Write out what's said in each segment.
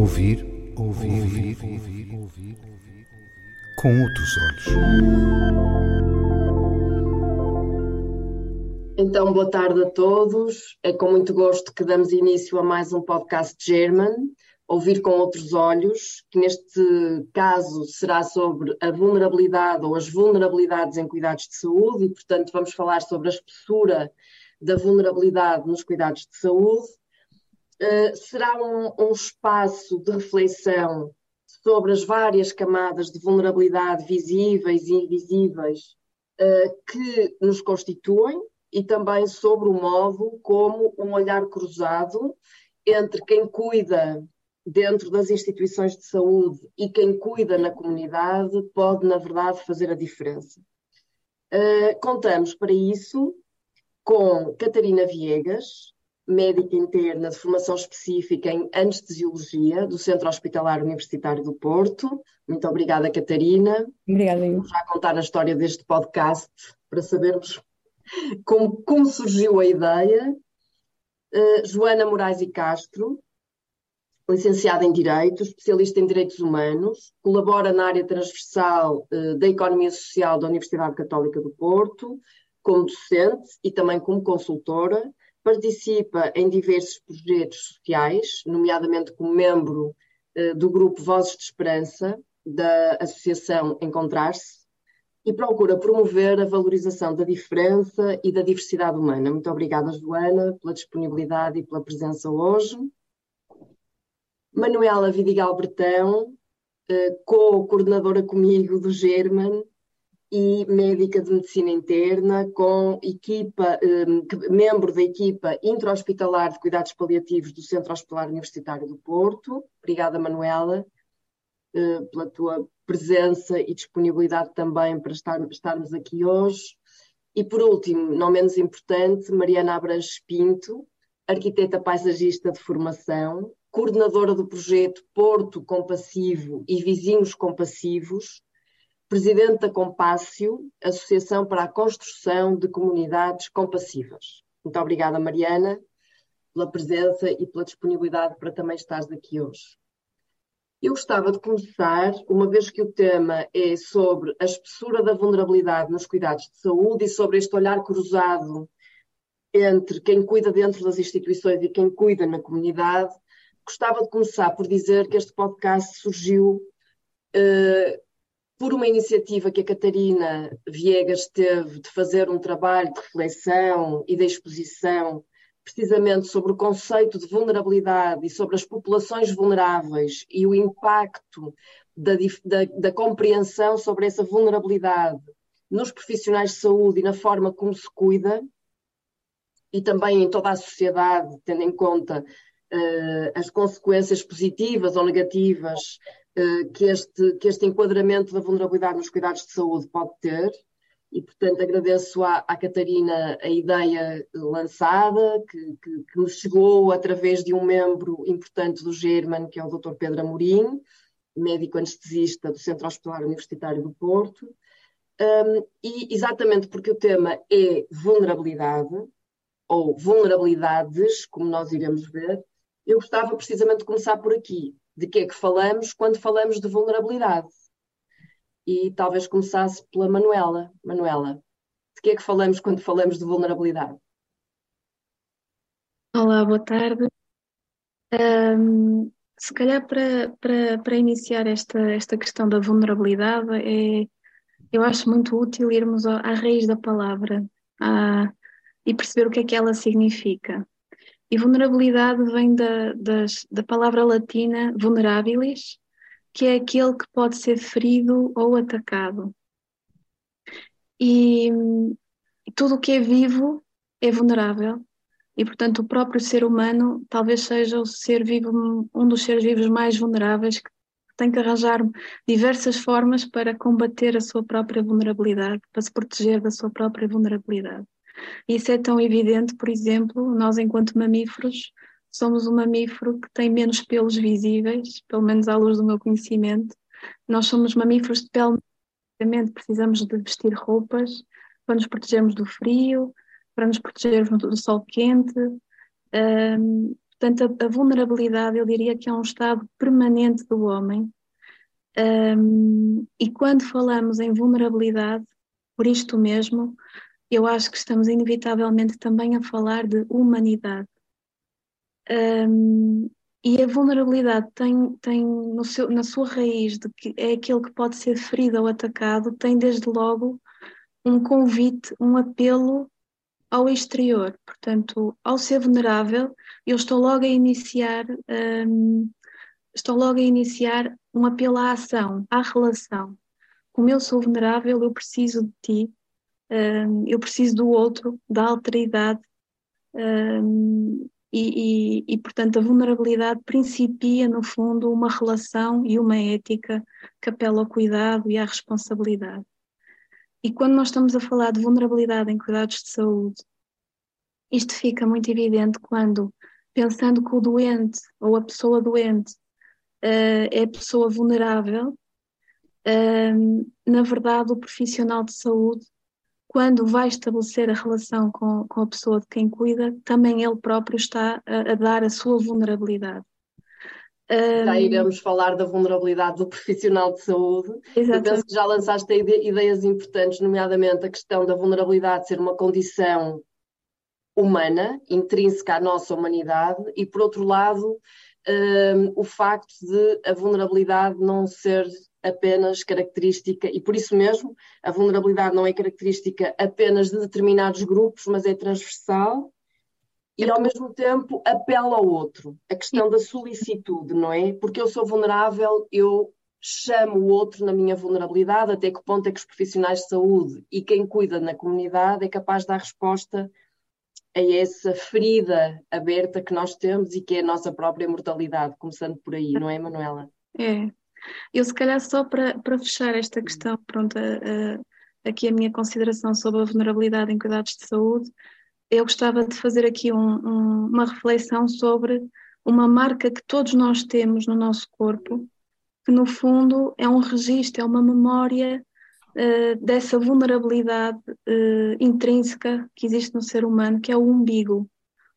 Ouvir, ouvir, ouvir, ouvir, ouvir, com outros olhos. Então, boa tarde a todos. É com muito gosto que damos início a mais um podcast German, Ouvir com Outros Olhos, que neste caso será sobre a vulnerabilidade ou as vulnerabilidades em cuidados de saúde, e, portanto, vamos falar sobre a espessura da vulnerabilidade nos cuidados de saúde. Uh, será um, um espaço de reflexão sobre as várias camadas de vulnerabilidade visíveis e invisíveis uh, que nos constituem e também sobre o modo como um olhar cruzado entre quem cuida dentro das instituições de saúde e quem cuida na comunidade pode, na verdade, fazer a diferença. Uh, contamos para isso com Catarina Viegas, médica interna de formação específica em anestesiologia do Centro Hospitalar Universitário do Porto. Muito obrigada, Catarina. Obrigada, eu. Vou já contar a história deste podcast para sabermos como, como surgiu a ideia. Uh, Joana Moraes e Castro, licenciada em Direito, especialista em Direitos Humanos, colabora na área transversal uh, da Economia Social da Universidade Católica do Porto, como docente e também como consultora, participa em diversos projetos sociais, nomeadamente como membro uh, do grupo Vozes de Esperança, da Associação Encontrar-se, e procura promover a valorização da diferença e da diversidade humana. Muito obrigada, Joana, pela disponibilidade e pela presença hoje. Manuela Vidigal Bertão, uh, co-coordenadora comigo do German, e médica de medicina interna, com equipa, um, membro da equipa intra-hospitalar de cuidados paliativos do Centro Hospitalar Universitário do Porto. Obrigada, Manuela, uh, pela tua presença e disponibilidade também para estar, estarmos aqui hoje. E por último, não menos importante, Mariana Abranches Pinto, arquiteta paisagista de formação, coordenadora do projeto Porto Compassivo e Vizinhos Compassivos, presidente da Compácio, Associação para a Construção de Comunidades Compassivas. Muito obrigada, Mariana, pela presença e pela disponibilidade para também estares aqui hoje. Eu gostava de começar, uma vez que o tema é sobre a espessura da vulnerabilidade nos cuidados de saúde e sobre este olhar cruzado entre quem cuida dentro das instituições e quem cuida na comunidade, gostava de começar por dizer que este podcast surgiu uh, por uma iniciativa que a Catarina Viegas teve de fazer um trabalho de reflexão e de exposição precisamente sobre o conceito de vulnerabilidade e sobre as populações vulneráveis e o impacto da, da, da compreensão sobre essa vulnerabilidade nos profissionais de saúde e na forma como se cuida, e também em toda a sociedade, tendo em conta uh, as consequências positivas ou negativas que este, que este enquadramento da vulnerabilidade nos cuidados de saúde pode ter. E, portanto, agradeço à, à Catarina a ideia lançada, que, que, que, nos chegou através de um membro importante do German, que é o Dr. Pedro Amorim, médico anestesista do Centro Hospitalar Universitário do Porto. Um, e exatamente porque o tema é vulnerabilidade, ou vulnerabilidades, como nós iremos ver, eu gostava precisamente de começar por aqui, de que é que falamos quando falamos de vulnerabilidade. E talvez começasse pela Manuela. Manuela, de que é que falamos quando falamos de vulnerabilidade? Olá, boa tarde. Um, se calhar para, para, para iniciar esta, esta questão da vulnerabilidade, é, eu acho muito útil irmos à, raiz da palavra à, e perceber o que é que ela significa. E vulnerabilidade vem da, das, da palavra latina vulnerabilis, que é aquele que pode ser ferido ou atacado. E, tudo o que é vivo é vulnerável. E, portanto, o próprio ser humano talvez seja o ser vivo, um dos seres vivos mais vulneráveis, que tem que arranjar diversas formas para combater a sua própria vulnerabilidade, para se proteger da sua própria vulnerabilidade. Isso é tão evidente, por exemplo, nós, enquanto mamíferos, somos um mamífero que tem menos pelos visíveis, pelo menos à luz do meu conhecimento. Nós somos mamíferos de pele, precisamos de vestir roupas para nos protegermos do frio, para nos protegermos do sol quente. Um, Portanto, a, a, vulnerabilidade, eu diria que é um estado permanente do homem. Um, e quando falamos em vulnerabilidade, por isto mesmo, eu acho que estamos inevitavelmente também a falar de humanidade. Um, e a vulnerabilidade tem, tem no seu, na sua raiz de que é aquele que pode ser ferido ou atacado, tem desde logo um convite, um apelo ao exterior. Portanto, ao ser vulnerável, eu estou logo a iniciar, um, estou logo a iniciar um apelo à ação, à relação. Como eu sou vulnerável, eu preciso de ti, eu preciso do outro, da alteridade, e, e, e, portanto, a vulnerabilidade principia, no fundo, uma relação e uma ética que apela ao cuidado e à responsabilidade. E quando nós estamos a falar de vulnerabilidade em cuidados de saúde, isto fica muito evidente quando, pensando que o doente ou a pessoa doente uh, é pessoa vulnerável, uh, na verdade, o profissional de saúde quando vai estabelecer a relação com, com a pessoa de quem cuida, também ele próprio está a, a dar a sua vulnerabilidade. Já iremos falar da vulnerabilidade do profissional de saúde. Exatamente. Eu penso que já lançaste ideias importantes, nomeadamente a questão da vulnerabilidade ser uma condição humana, intrínseca à nossa humanidade, e por outro lado, um, o facto de a vulnerabilidade não ser apenas característica, e por isso mesmo a vulnerabilidade não é característica apenas de determinados grupos, mas é transversal e ao mesmo tempo apela ao outro. A questão da solicitude, não é? Porque eu sou vulnerável, eu chamo o outro na minha vulnerabilidade, até que ponto é que os profissionais de saúde e quem cuida na comunidade é capaz de dar resposta a essa ferida aberta que nós temos e que é a nossa própria mortalidade, começando por aí, não é, Manuela? É, eu, se calhar, só para, para fechar esta questão, pronto, aqui a minha consideração sobre a vulnerabilidade em cuidados de saúde, eu gostava de fazer aqui um, um, uma reflexão sobre uma marca que todos nós temos no nosso corpo, que no fundo é um registro, é uma memória uh, dessa vulnerabilidade uh, intrínseca que existe no ser humano, que é o umbigo.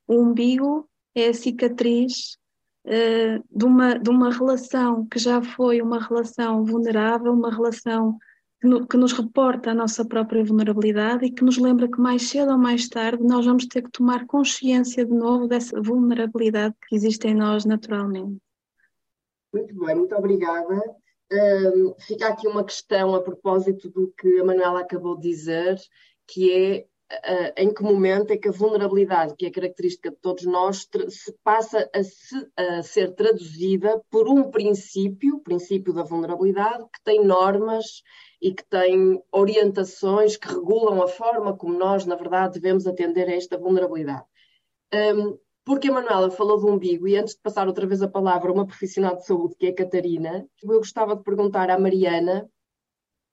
O umbigo é a cicatriz uh, de, uma, de uma relação que já foi uma relação vulnerável, uma relação que, no, que, nos reporta a nossa própria vulnerabilidade e que nos lembra que mais cedo ou mais tarde nós vamos ter que tomar consciência de novo dessa vulnerabilidade que existe em nós naturalmente. Muito bem, muito obrigada. Um, fica aqui uma questão a propósito do que a Manuela acabou de dizer, que é uh, em que momento é que a vulnerabilidade, que é característica de todos nós, se passa a, se, a, ser traduzida por um princípio, o princípio da vulnerabilidade, que tem normas e que tem orientações que regulam a forma como nós, na verdade, devemos atender a esta vulnerabilidade. Um, porque a Manuela falou do umbigo, e antes de passar outra vez a palavra a uma profissional de saúde, que é a Catarina, eu gostava de perguntar à Mariana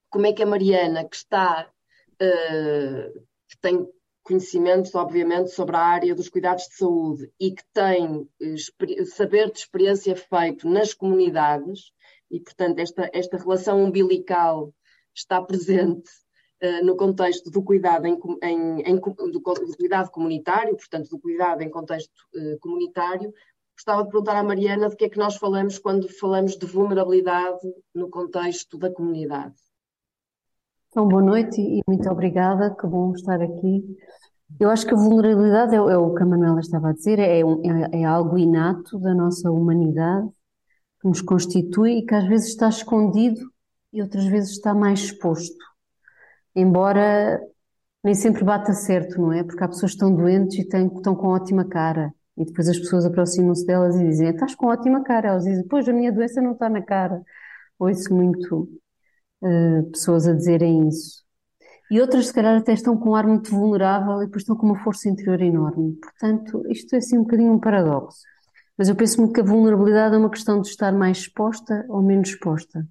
como é que a Mariana, que está uh, tem conhecimentos, obviamente, sobre a área dos cuidados de saúde e que tem eh, saber de experiência feito nas comunidades, e, portanto, esta, esta relação umbilical está presente uh, no contexto do cuidado, em, em, em do, do, cuidado comunitário, portanto, do cuidado em contexto uh, comunitário. Gostava de perguntar à Mariana de que é que nós falamos quando falamos de vulnerabilidade no contexto da comunidade. Então, boa noite e muito obrigada, que bom estar aqui. Eu acho que a vulnerabilidade é, é o que a Manuela estava a dizer, é, um, é, é, algo inato da nossa humanidade, que nos constitui e que às vezes está escondido e outras vezes está mais exposto. Embora nem sempre bata certo, não é? Porque há pessoas que estão doentes e têm, estão com ótima cara. E depois as pessoas aproximam-se delas e dizem: Estás com ótima cara. Elas dizem: Pois, a minha doença não está na cara. Ouço muito uh, pessoas a dizerem isso. E outras, se calhar, até estão com um ar muito vulnerável e depois estão com uma força interior enorme. Portanto, isto é assim um bocadinho um paradoxo. Mas eu penso muito que a vulnerabilidade é uma questão de estar mais exposta ou menos exposta.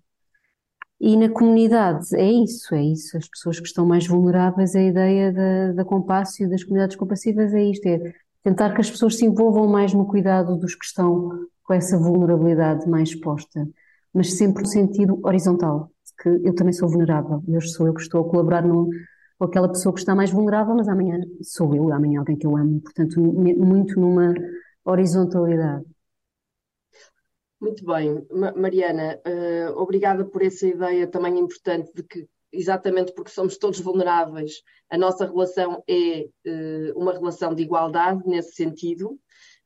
E na comunidade é isso, é isso. As pessoas que estão mais vulneráveis, a ideia da, da compasso e das comunidades compassivas é isto, é tentar que as pessoas se envolvam mais no cuidado dos que estão com essa vulnerabilidade mais exposta, mas sempre no sentido horizontal que eu também sou vulnerável. E hoje sou eu que estou a colaborar num, com aquela pessoa que está mais vulnerável, mas amanhã sou eu, amanhã alguém que eu amo. Portanto, muito numa horizontalidade. Muito bem, Mariana, uh, obrigada por essa ideia também importante de que, exatamente porque somos todos vulneráveis, a nossa relação é uh, uma relação de igualdade nesse sentido,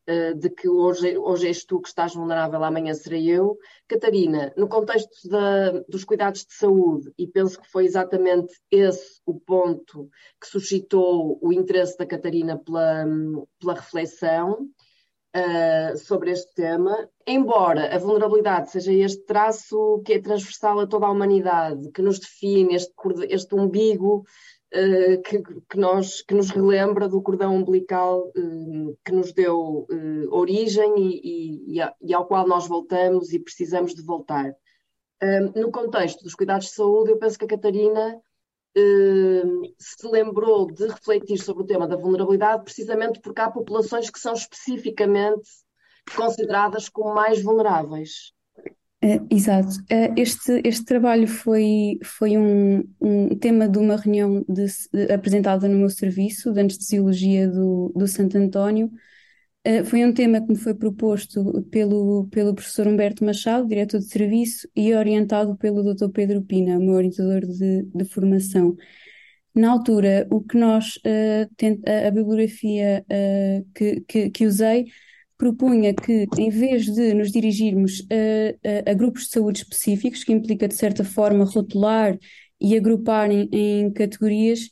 de que hoje, hoje és tu que estás vulnerável, amanhã serei eu. Catarina, no contexto da, dos cuidados de saúde, e penso que foi exatamente esse o ponto que suscitou o interesse da Catarina pela, pela reflexão uh, sobre este tema, embora a vulnerabilidade seja este traço que é transversal a toda a humanidade, que nos define, este, este umbigo uh, que, que, nós, que nos relembra do cordão umbilical uh, que nos deu origem e, e, e, ao qual nós voltamos e precisamos de voltar. no contexto dos cuidados de saúde, eu penso que a Catarina se lembrou de refletir sobre o tema da vulnerabilidade, precisamente porque há populações que são especificamente consideradas como mais vulneráveis. Uh, exato. Uh, este, este trabalho foi, foi um, um tema de uma reunião de, de, apresentada no meu serviço de anestesiologia do, do Santo António, Uh, foi um tema que me foi proposto pelo, pelo professor Humberto Machado, diretor de serviço, e orientado pelo Dr. Pedro Pina, meu orientador de, de formação. Na altura, o que nós, a, a, bibliografia que, que, que, usei propunha que, em vez de nos dirigirmos a, a, grupos de saúde específicos, que implica, de certa forma, rotular e agrupar em, em categorias,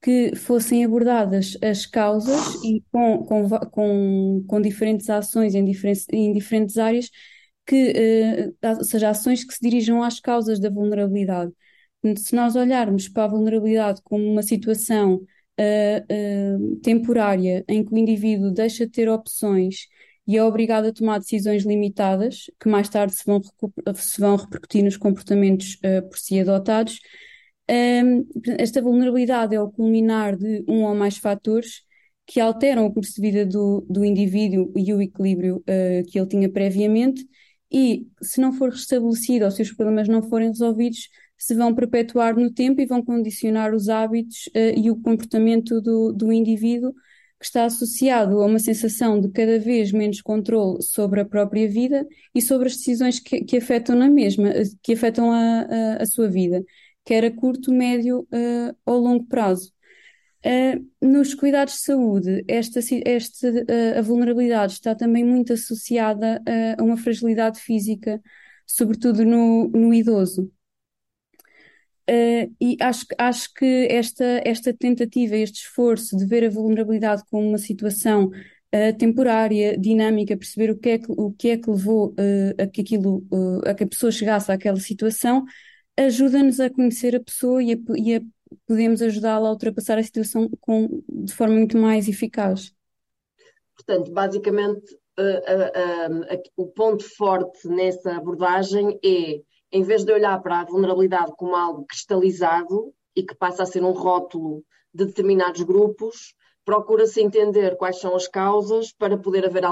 que fossem abordadas as causas e com, com, com, com diferentes ações em diferentes, em diferentes áreas, que, uh, ou seja, ações que se dirijam às causas da vulnerabilidade. Se nós olharmos para a vulnerabilidade como uma situação uh, uh, temporária em que o indivíduo deixa de ter opções e é obrigado a tomar decisões limitadas, que mais tarde se vão, se vão repercutir nos comportamentos por si adotados, um, esta vulnerabilidade é o culminar de um ou mais fatores que alteram o curso de vida do, do indivíduo e o equilíbrio uh, que ele tinha previamente, e se não for restabelecido ou se os problemas não forem resolvidos, se vão perpetuar no tempo e vão condicionar os hábitos uh, e o comportamento do, do indivíduo, que está associado a uma sensação de cada vez menos controle sobre a própria vida e sobre as decisões que, que afetam na mesma, que afetam a, a, a sua vida quer a curto, médio uh, ou longo prazo. Uh, nos cuidados de saúde, esta, esta uh, a vulnerabilidade está também muito associada a uma fragilidade física, sobretudo no, no idoso. Uh, e acho, acho que esta, esta tentativa, este esforço de ver a vulnerabilidade como uma situação uh, temporária, dinâmica, perceber o que é que, o que, é que levou uh, a, que aquilo, a que a pessoa chegasse àquela situação, ajuda-nos a conhecer a pessoa e a, e a podemos ajudá-la a ultrapassar a situação com, de forma muito mais eficaz. Portanto, basicamente, o ponto forte nessa abordagem é, em vez de olhar para a vulnerabilidade como algo cristalizado e que passa a ser um rótulo de determinados grupos, procura-se entender quais são as causas para poder haver,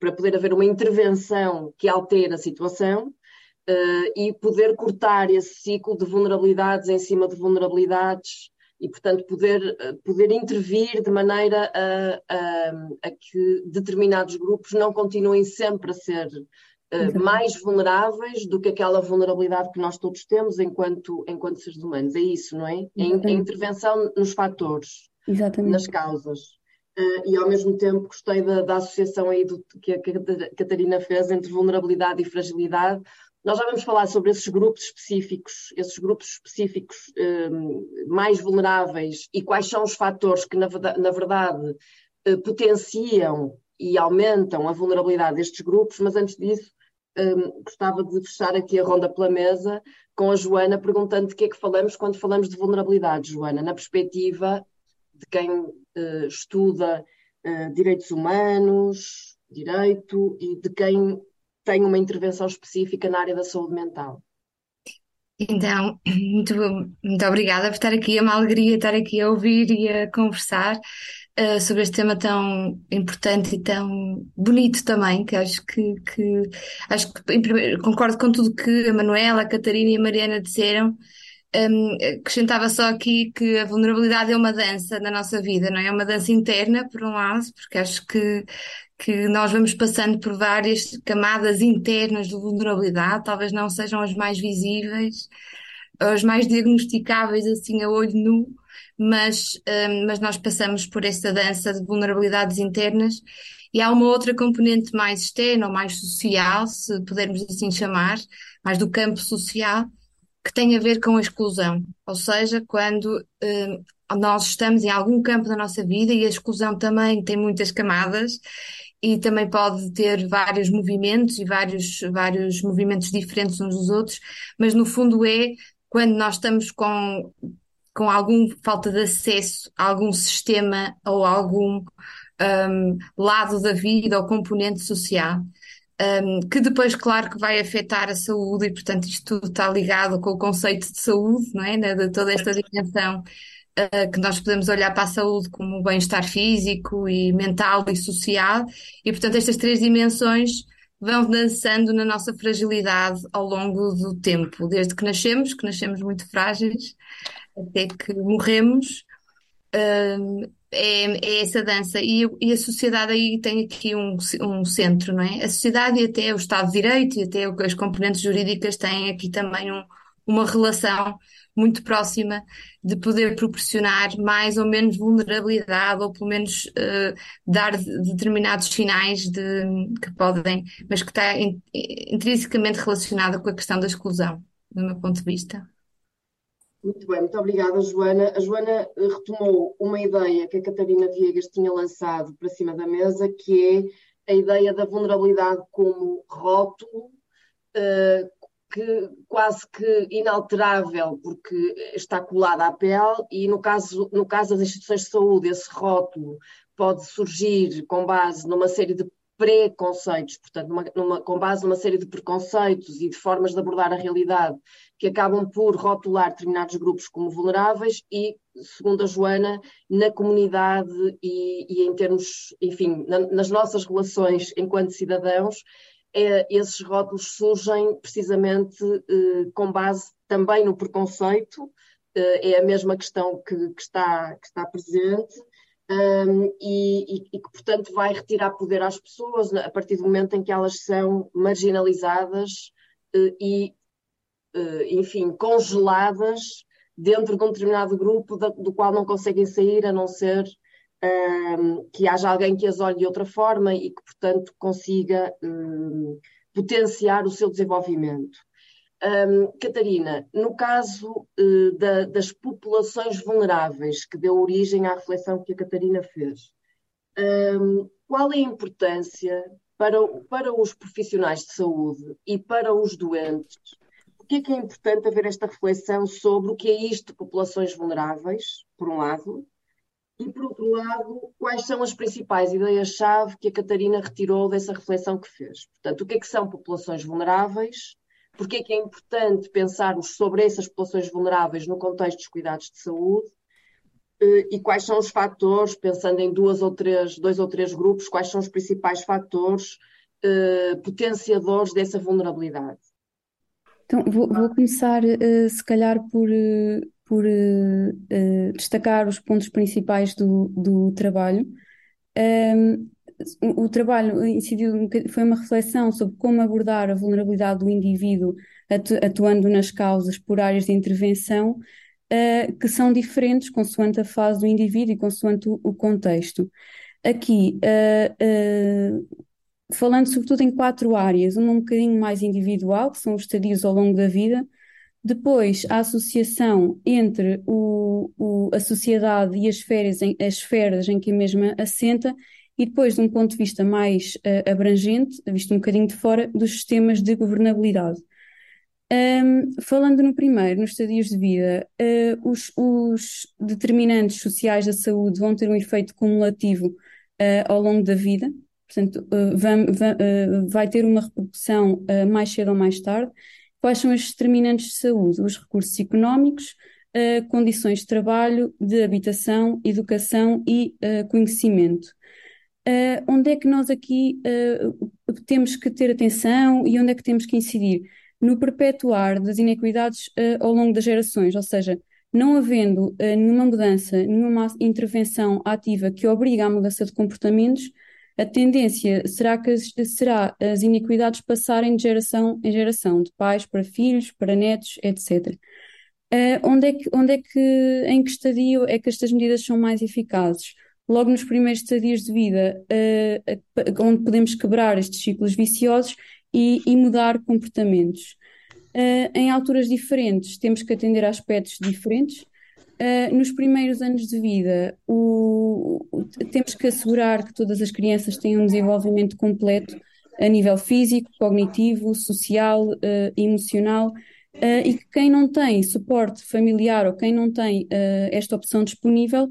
para poder haver uma intervenção que altere a situação uh, e poder cortar esse ciclo de vulnerabilidades em cima de vulnerabilidades e, portanto, poder, uh, poder intervir de maneira a, a, a, que determinados grupos não continuem sempre a ser uh, mais vulneráveis do que aquela vulnerabilidade que nós todos temos enquanto, enquanto seres humanos. É isso, não é? É a intervenção nos fatores, Exatamente. nas causas. Uh, e ao mesmo tempo gostei da, da associação aí do, que a Catarina fez entre vulnerabilidade e fragilidade, nós já vamos falar sobre esses grupos específicos, esses grupos específicos um, mais vulneráveis e quais são os fatores que, na, na verdade, uh, potenciam e aumentam a vulnerabilidade destes grupos, mas antes disso, um, gostava de fechar aqui a ronda pela mesa com a Joana, perguntando de que é que falamos quando falamos de vulnerabilidade, Joana, na perspectiva de quem uh, estuda uh, direitos humanos, direito e de quem tem uma intervenção específica na área da saúde mental. Então, muito, muito obrigada por estar aqui. É uma alegria estar aqui a ouvir e a conversar uh, sobre este tema tão importante e tão bonito também, que acho que, que acho que concordo com tudo que a Manuela, a Catarina e a Mariana disseram. Um, acrescentava só aqui que a vulnerabilidade é uma dança na nossa vida, não é? É uma dança interna, por um lado, porque acho que que nós vamos passando por várias camadas internas de vulnerabilidade, talvez não sejam as mais visíveis, as mais diagnosticáveis assim a olho nu, mas, um, mas nós passamos por essa dança de vulnerabilidades internas e há uma outra componente mais externa ou mais social, se pudermos assim chamar, mais do campo social, que tem a ver com a exclusão. Ou seja, quando um, nós estamos em algum campo da nossa vida e a exclusão também tem muitas camadas e também pode ter vários movimentos e vários, vários movimentos diferentes uns dos outros, mas no fundo é quando nós estamos com, com alguma falta de acesso a algum sistema ou algum um, lado da vida ou componente social. Um, que depois, claro, que vai afetar a saúde, e portanto isto tudo está ligado com o conceito de saúde, não é? De toda esta dimensão uh, que nós podemos olhar para a saúde como o bem-estar físico e mental e social, e portanto estas três dimensões vão dançando na nossa fragilidade ao longo do tempo, desde que nascemos, que nascemos muito frágeis, até que morremos. Uh, é, é, essa dança e, e, a sociedade aí tem aqui um, um centro, não é? A sociedade e até o Estado de Direito e até as componentes jurídicas têm aqui também um, uma relação muito próxima de poder proporcionar mais ou menos vulnerabilidade ou pelo menos uh, dar determinados sinais de, que podem, mas que está in, intrinsecamente relacionada com a questão da exclusão, do meu ponto de vista. Muito bem, muito obrigada, Joana. A Joana eh, retomou uma ideia que a Catarina Viegas tinha lançado para cima da mesa, que é a ideia da vulnerabilidade como rótulo, uh, que quase que inalterável, porque está colada à pele, e no caso, no caso das instituições de saúde, esse rótulo pode surgir com base numa série de preconceitos, portanto, numa, numa, com base numa série de preconceitos e de formas de abordar a realidade que acabam por rotular determinados grupos como vulneráveis e, segundo a Joana, na comunidade e, e em termos, enfim, na, nas nossas relações enquanto cidadãos, é, esses rótulos surgem precisamente eh, com base também no preconceito, eh, é a mesma questão que, que, está, que está presente, um, e, e, e, que, portanto, vai retirar poder às pessoas a partir do momento em que elas são marginalizadas uh, e, enfim, congeladas dentro de um determinado grupo do qual não conseguem sair a não ser um, que haja alguém que as olhe de outra forma e que, portanto, consiga um, potenciar o seu desenvolvimento. Um, Catarina, no caso uh, da, das populações vulneráveis, que deu origem à reflexão que a Catarina fez, um, qual é a importância para, para os profissionais de saúde e para os doentes? Por que é que é importante haver esta reflexão sobre o que é isto de populações vulneráveis, por um lado, e por outro lado, quais são as principais ideias-chave que a Catarina retirou dessa reflexão que fez? Portanto, o que é que são populações vulneráveis? porque é que é importante pensarmos sobre essas populações vulneráveis no contexto dos cuidados de saúde eh, e quais são os fatores, pensando em duas ou três, dois ou três grupos, quais são os principais fatores eh, potenciadores dessa vulnerabilidade. Então, vou, vou começar, uh, se calhar, por, uh, por uh, destacar os pontos principais do, do trabalho. Um, o trabalho incidiu, foi uma reflexão sobre como abordar a vulnerabilidade do indivíduo atuando nas causas por áreas de intervenção que são diferentes consoante a fase do indivíduo e consoante o, o contexto. Aqui, falando sobretudo em quatro áreas, uma um bocadinho mais individual, que são os estadios ao longo da vida, depois, a associação entre o, o, a sociedade e as esferas, em, as esferas em que a mesma assenta, e depois, de um ponto de vista mais uh, abrangente, visto um bocadinho de fora, dos sistemas de governabilidade. Um, falando no primeiro, nos estadios de vida, uh, os, os, determinantes sociais da saúde vão ter um efeito cumulativo uh, ao longo da vida, portanto, vai, vai, ter uma repercussão mais cedo ou mais tarde. Quais são estes determinantes de saúde? Os recursos económicos, condições de trabalho, de habitação, educação e conhecimento. Onde é que nós aqui temos que ter atenção e onde é que temos que incidir? No perpetuar das inequidades ao longo das gerações, ou seja, não havendo nenhuma mudança, nenhuma intervenção ativa que obriga à mudança de comportamentos, a tendência será que as, será as iniquidades passarem de geração em geração, de pais para filhos, para netos, etc. Uh, onde é que, onde é que, em que estadio é que estas medidas são mais eficazes? Logo nos primeiros estadios de vida, uh, onde podemos quebrar estes ciclos viciosos e, e mudar comportamentos. Uh, em alturas diferentes, temos que atender a aspectos diferentes. Uh, nos primeiros anos de vida, o, o, temos que assegurar que todas as crianças tenham um desenvolvimento completo a nível físico, cognitivo, social, uh, emocional, e que quem não tem suporte familiar ou quem não tem esta opção disponível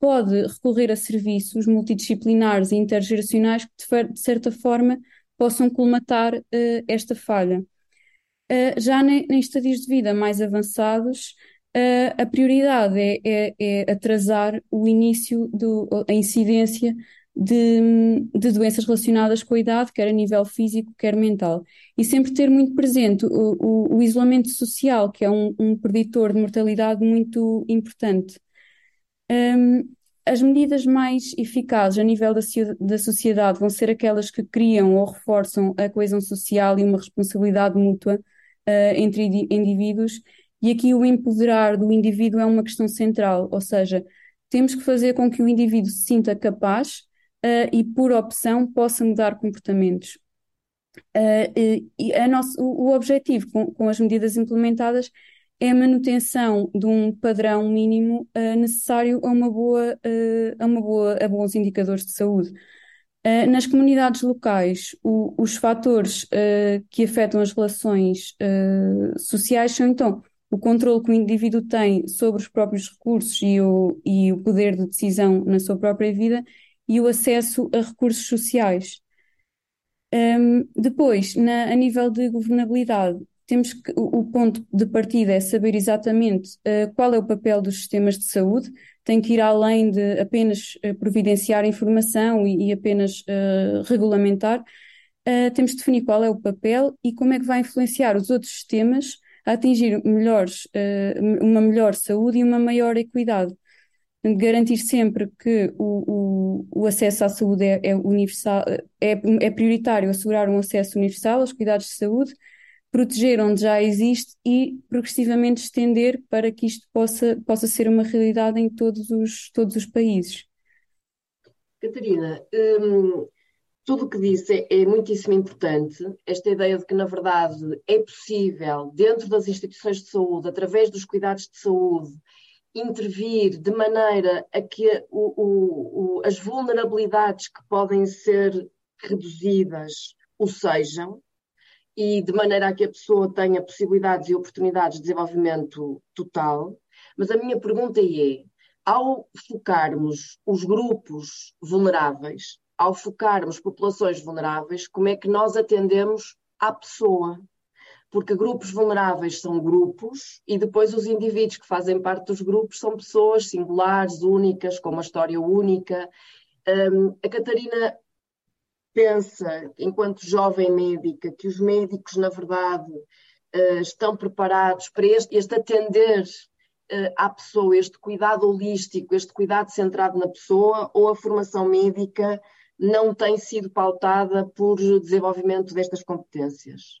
pode recorrer a serviços multidisciplinares e intergeracionais que, de, certa forma, possam colmatar esta falha. Uh, já em, em estadios de vida mais avançados, uh, a prioridade é, é, é, atrasar o início, do, a incidência de, de, doenças relacionadas com a idade, quer a nível físico, quer mental. E sempre ter muito presente o, o, o isolamento social, que é um, um, preditor de mortalidade muito importante. Um, as medidas mais eficazes a nível da, da sociedade vão ser aquelas que criam ou reforçam a coesão social e uma responsabilidade mútua uh, entre indivíduos, e aqui o empoderar do indivíduo é uma questão central, ou seja, temos que fazer com que o indivíduo se sinta capaz uh, e, por opção, possa mudar comportamentos. Uh, e, nosso, o, o, objetivo com, com, as medidas implementadas é a manutenção de um padrão mínimo uh, necessário a uma boa, a uma boa, a bons indicadores de saúde. Nas comunidades locais, o, os fatores que afetam as relações sociais são então o controle que o indivíduo tem sobre os próprios recursos e o, e o poder de decisão na sua própria vida e o acesso a recursos sociais. Um, depois, na, a nível de governabilidade, temos que o, o ponto de partida é saber exatamente qual é o papel dos sistemas de saúde, tem que ir além de apenas uh, providenciar informação e, e apenas uh, regulamentar. Uh, temos de definir qual é o papel e como é que vai influenciar os outros sistemas a atingir melhores, uma melhor saúde e uma maior equidade. Garantir sempre que o, o, o acesso à saúde é, é universal, é, é prioritário assegurar um acesso universal aos cuidados de saúde, proteger onde já existe e progressivamente estender para que isto possa, possa ser uma realidade em todos os, todos os países. Catarina, hum, tudo o que disse é, é muitíssimo importante. Esta ideia de que, na verdade, é possível, dentro das instituições de saúde, através dos cuidados de saúde, intervir de maneira a que o, o, o, as vulnerabilidades que podem ser reduzidas o sejam, e de maneira a que a pessoa tenha possibilidades e oportunidades de desenvolvimento total. Mas a minha pergunta é: ao focarmos os grupos vulneráveis, ao focarmos populações vulneráveis, como é que nós atendemos à pessoa? Porque grupos vulneráveis são grupos e depois os indivíduos que fazem parte dos grupos são pessoas singulares, únicas, com uma história única. Um, a Catarina pensa, enquanto jovem médica, que os médicos, na verdade, uh, estão preparados para este, este atender uh, à pessoa, este cuidado holístico, este cuidado centrado na pessoa, ou a formação médica não tem sido pautada por desenvolvimento destas competências?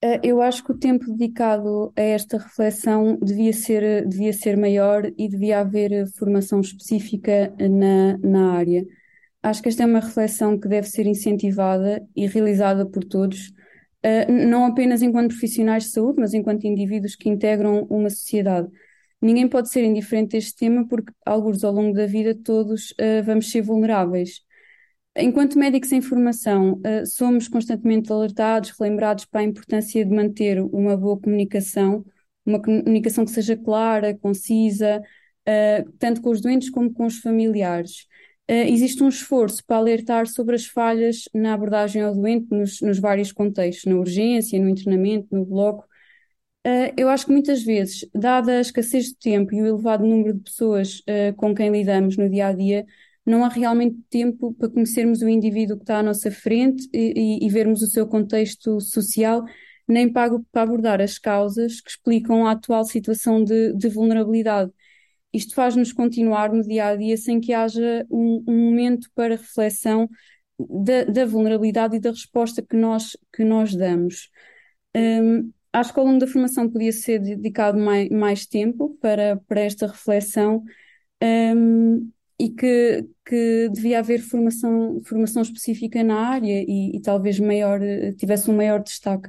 Eh, eu acho que o tempo dedicado a esta reflexão devia ser, devia ser maior e devia haver formação específica na, na área. Acho que esta é uma reflexão que deve ser incentivada e realizada por todos, uh, não apenas enquanto profissionais de saúde, mas enquanto indivíduos que integram uma sociedade. Ninguém pode ser indiferente a este tema porque, alguns ao longo da vida, todos uh, vamos ser vulneráveis. Enquanto médicos em formação, uh, somos constantemente alertados, relembrados para a importância de manter uma boa comunicação, uma comunicação que seja clara, concisa, tanto com os doentes como com os familiares uh, existe um esforço para alertar sobre as falhas na abordagem ao doente nos, nos vários contextos, na urgência, no internamento, no bloco. Eu acho que muitas vezes, dada a escassez de tempo e o elevado número de pessoas com quem lidamos no dia a dia, não há realmente tempo para conhecermos o indivíduo que está à nossa frente e, e, e vermos o seu contexto social, nem para, para, abordar as causas que explicam a atual situação de, de vulnerabilidade. isto faz-nos continuar no dia a dia sem que haja um, um momento para reflexão da, da, vulnerabilidade e da resposta que nós, que nós damos. Um, acho que ao longo da formação podia ser dedicado mais, mais tempo para, para esta reflexão um, e que, que devia haver formação, formação específica na área e, e talvez maior, tivesse um maior destaque.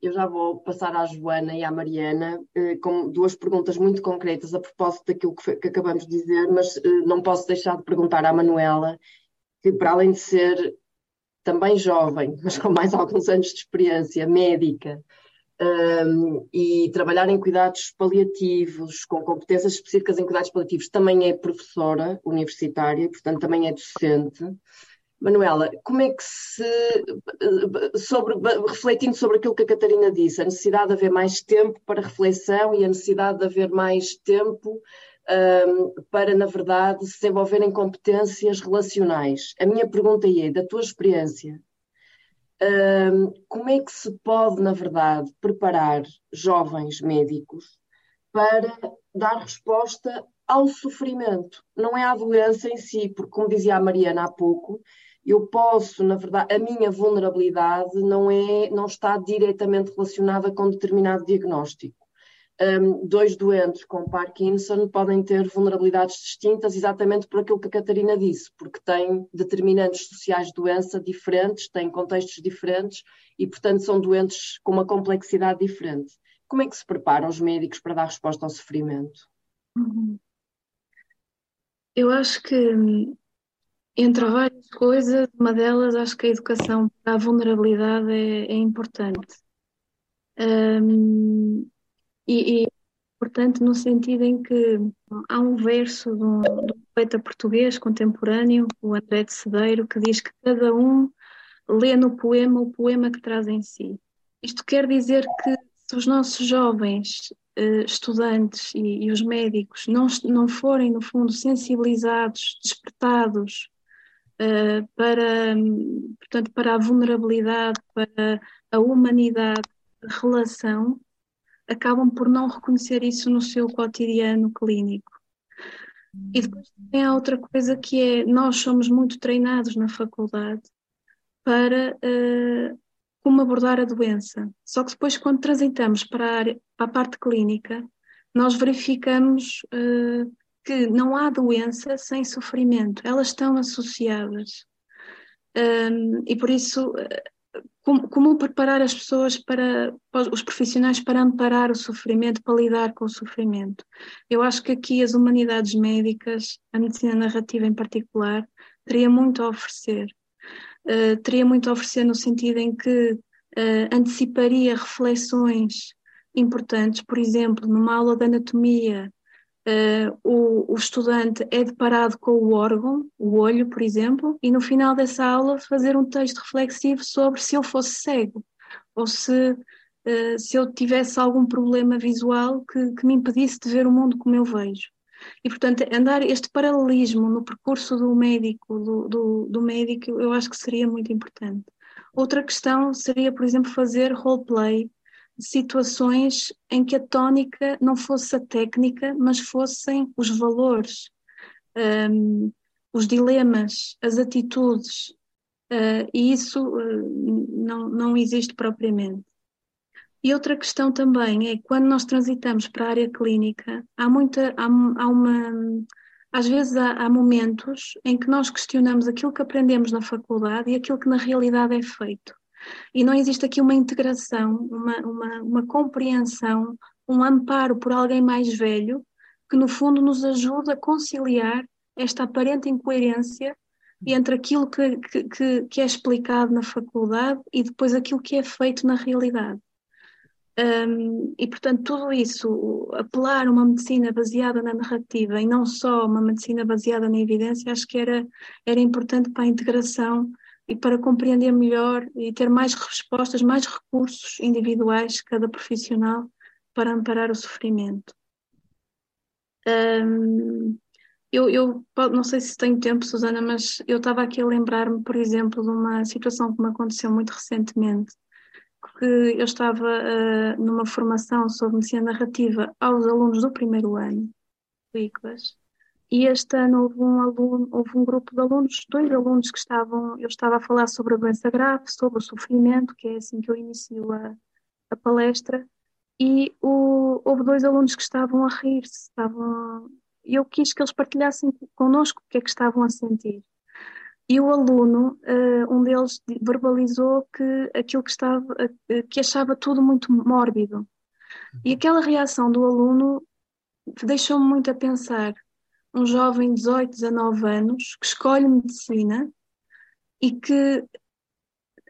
Eu já vou passar à Joana e à Mariana eh, com duas perguntas muito concretas a propósito daquilo que, que acabamos de dizer, mas eh, não posso deixar de perguntar à Manuela, que para além de ser também jovem, mas com mais alguns anos de experiência médica, um, e trabalhar em cuidados paliativos, com competências específicas em cuidados paliativos, também é professora universitária, portanto também é docente. Manuela, como é que se, sobre, refletindo sobre aquilo que a Catarina disse, a necessidade de haver mais tempo para reflexão e a necessidade de haver mais tempo um, para, na verdade, se desenvolverem competências relacionais. A minha pergunta é, da tua experiência, um, como é que se pode, na verdade, preparar jovens médicos para dar resposta ao sofrimento? Não é à doença em si, porque, como dizia a Mariana há pouco, eu posso, na verdade, a minha vulnerabilidade não é, não está diretamente relacionada com determinado diagnóstico um, dois doentes com Parkinson podem ter vulnerabilidades distintas exatamente por aquilo que a Catarina disse, porque têm determinantes sociais de doença diferentes, têm contextos diferentes e, portanto, são doentes com uma complexidade diferente. Como é que se preparam os médicos para dar resposta ao sofrimento? Uhum. Eu acho que, entre várias coisas, uma delas, acho que a educação para a vulnerabilidade é, é importante. Um, e, e no sentido em que há um verso de um, de um poeta português contemporâneo, o André de Cedeiro, que diz que cada um lê no poema o poema que traz em si. Isto quer dizer que se os nossos jovens eh, estudantes e, e, os médicos não, não forem, no fundo, sensibilizados, despertados eh, para, portanto, para a vulnerabilidade, para a humanidade, relação, acabam por não reconhecer isso no seu cotidiano clínico. E depois tem a outra coisa que é, nós somos muito treinados na faculdade para uh, como abordar a doença. Só que depois, quando transitamos para a, área, para a parte clínica, nós verificamos uh, que não há doença sem sofrimento, elas estão associadas. Um, e por isso como, como, preparar as pessoas para, os profissionais para amparar o sofrimento, para lidar com o sofrimento. Eu acho que aqui as humanidades médicas, a medicina narrativa em particular, teria muito a oferecer. Uh, teria muito a oferecer no sentido em que uh, anteciparia reflexões importantes, por exemplo, numa aula de anatomia, Uh, o, o, estudante é deparado com o órgão, o olho, por exemplo, e no final dessa aula fazer um texto reflexivo sobre se eu fosse cego ou se, uh, se eu tivesse algum problema visual que, que, me impedisse de ver o mundo como eu vejo. E, portanto, andar este paralelismo no percurso do médico, do, do, do médico, eu acho que seria muito importante. Outra questão seria, por exemplo, fazer roleplay situações em que a tónica não fosse a técnica, mas fossem os valores, um, os dilemas, as atitudes, uh, e isso uh, não, não existe propriamente. E outra questão também é quando nós transitamos para a área clínica, há muita, há, há uma, às vezes há, há, momentos em que nós questionamos aquilo que aprendemos na faculdade e aquilo que na realidade é feito. E não existe aqui uma integração, uma, uma, uma compreensão, um amparo por alguém mais velho que, no fundo, nos ajuda a conciliar esta aparente incoerência entre aquilo que, que, que, é explicado na faculdade e depois aquilo que é feito na realidade. Um, e, portanto, tudo isso, apelar a uma medicina baseada na narrativa e não só uma medicina baseada na evidência, acho que era, era importante para a integração e para compreender melhor e ter mais respostas, mais recursos individuais, cada profissional, para amparar o sofrimento. Eu, eu, não sei se tenho tempo, Susana, mas eu estava aqui a lembrar-me, por exemplo, de uma situação que me aconteceu muito recentemente, que eu estava uh, numa formação sobre medicina narrativa aos alunos do primeiro ano do ICLAS e este ano houve um aluno, houve um grupo de alunos, dois alunos que estavam, eu estava a falar sobre a doença grave, sobre o sofrimento, que é assim que eu inicio a, a palestra, e o, houve dois alunos que estavam a rir-se, estavam, eu quis que eles partilhassem connosco o que é que estavam a sentir. E o aluno, uh, um deles verbalizou que aquilo que estava, que achava tudo muito mórbido. E aquela reação do aluno deixou-me muito a pensar um jovem de 18, 19 anos que escolhe medicina e que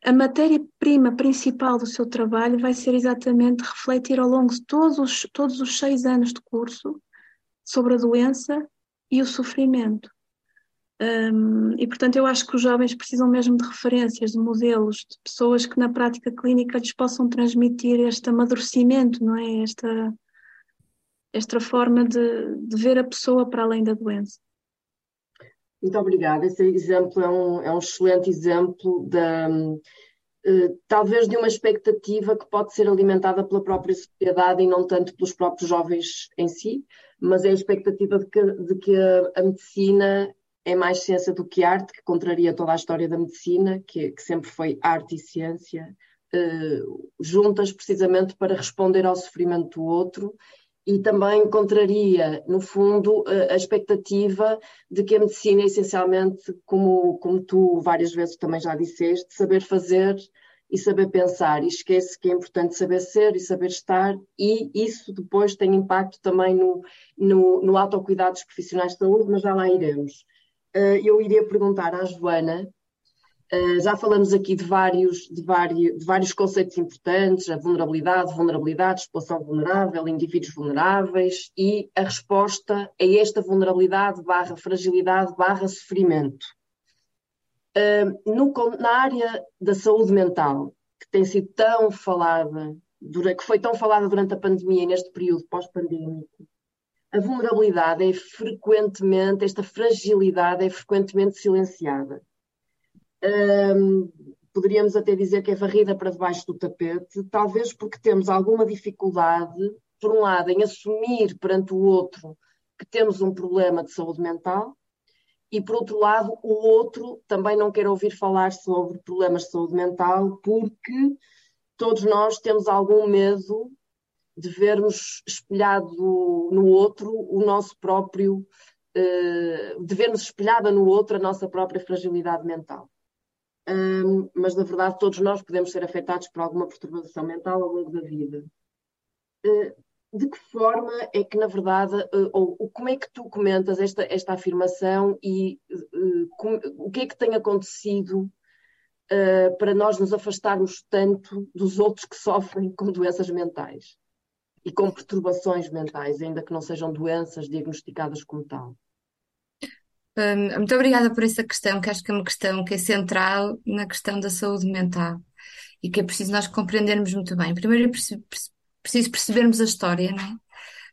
a matéria-prima principal do seu trabalho vai ser exatamente refletir ao longo de todos os, todos os seis anos de curso sobre a doença e o sofrimento. Um, e, portanto, eu acho que os jovens precisam mesmo de referências, de modelos, de pessoas que na prática clínica lhes possam transmitir este amadurecimento, não é? Esta, esta forma de, de ver a pessoa para além da doença. Muito obrigada. Esse exemplo é um, é um excelente exemplo da, uh, talvez de uma expectativa que pode ser alimentada pela própria sociedade e não tanto pelos próprios jovens em si, mas é a expectativa de que, de que a, medicina é mais ciência do que arte, que contraria toda a história da medicina, que, que sempre foi arte e ciência, uh, juntas precisamente para responder ao sofrimento do outro e também contraria, no fundo, a expectativa de que a medicina essencialmente, como, como tu várias vezes também já disseste, saber fazer e saber pensar, e esquece que é importante saber ser e saber estar, e isso depois tem impacto também no, no, no autocuidado dos profissionais de saúde, mas já lá iremos. Eh, eu iria perguntar à Joana Uh, já falamos aqui de vários, de, vários, de vários conceitos importantes, a vulnerabilidade, vulnerabilidade, exposição vulnerável, indivíduos vulneráveis e a resposta a esta vulnerabilidade barra fragilidade barra sofrimento. Uh, no, na área da saúde mental, que tem sido tão falada, que foi tão falada durante a pandemia e neste período pós-pandémico, a vulnerabilidade é frequentemente, esta fragilidade é frequentemente silenciada um, poderíamos até dizer que é varrida para debaixo do tapete, talvez porque temos alguma dificuldade, por um lado, em assumir perante o outro que temos um problema de saúde mental, e por outro lado, o outro também não quer ouvir falar sobre problemas de saúde mental, porque todos nós temos algum medo de vermos espelhado no outro o nosso próprio, eh, de vermos espelhada no outro a nossa própria fragilidade mental um, mas na verdade todos nós podemos ser afetados por alguma perturbação mental ao longo da vida. Uh, de que forma é que, na verdade, uh, ou como é que tu comentas esta, esta afirmação e uh, com, o que é que tem acontecido para nós nos afastarmos tanto dos outros que sofrem com doenças mentais e com perturbações mentais, ainda que não sejam doenças diagnosticadas como tal? Hum, muito obrigada por essa questão, que acho que é uma questão que é central na questão da saúde mental e que é preciso nós compreendermos muito bem. Primeiro é preciso, percebermos a história, não é?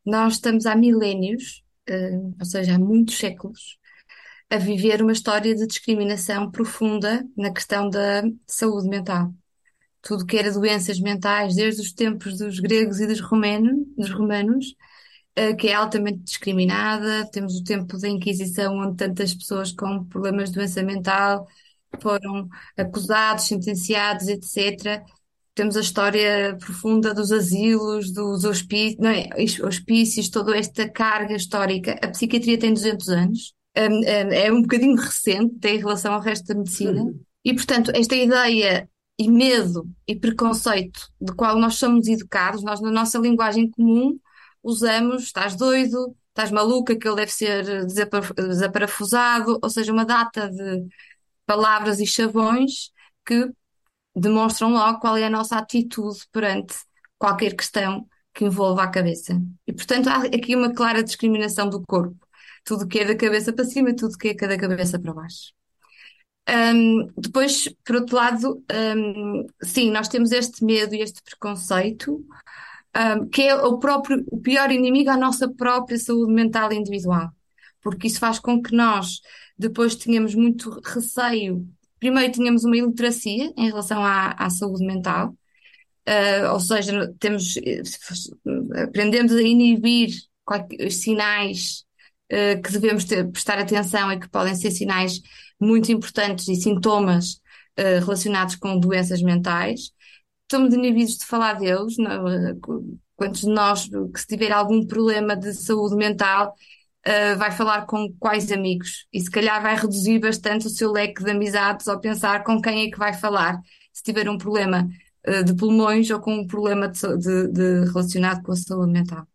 Nós estamos há milénios, hum, ou seja, há muitos séculos, a viver uma história de discriminação profunda na questão da saúde mental. Tudo que era doenças mentais, desde os tempos dos gregos e dos romanos, dos romanos eh, que é altamente discriminada. Temos o tempo da Inquisição, onde tantas pessoas com problemas de doença mental foram acusados, sentenciados, etc. Temos a história profunda dos asilos, dos hospícios, é? hospícios, toda esta carga histórica. A psiquiatria tem 200 anos, é um bocadinho recente em relação ao resto da medicina. E, portanto, esta ideia e medo e preconceito de qual nós somos educados, nós na nossa linguagem comum, usamos estás doido, estás maluca, que ele deve ser desaparafusado, ou seja, uma data de palavras e chavões que demonstram logo qual é a nossa atitude perante qualquer questão que envolva a cabeça. E, portanto, há aqui uma clara discriminação do corpo. Tudo que é da cabeça para cima, tudo que é da cabeça para baixo. Um, depois, por outro lado, um, sim, nós temos este medo e este preconceito, um, que é o próprio, o pior inimigo à nossa própria saúde mental individual, porque isso faz com que nós depois tenhamos muito receio. Primeiro, tínhamos uma iliteracia em relação à, à saúde mental, uh, ou seja, temos, aprendemos a inibir os sinais uh, que devemos ter, prestar atenção e que podem ser sinais muito importantes e sintomas uh, relacionados com doenças mentais. Estamos inibidos de falar deles. Não, quantos de nós que se tiver algum problema de saúde mental uh, vai falar com quais amigos e se calhar vai reduzir bastante o seu leque de amizades ao pensar com quem é que vai falar se tiver um problema uh, de pulmões ou com um problema de, de, de relacionado com a saúde mental.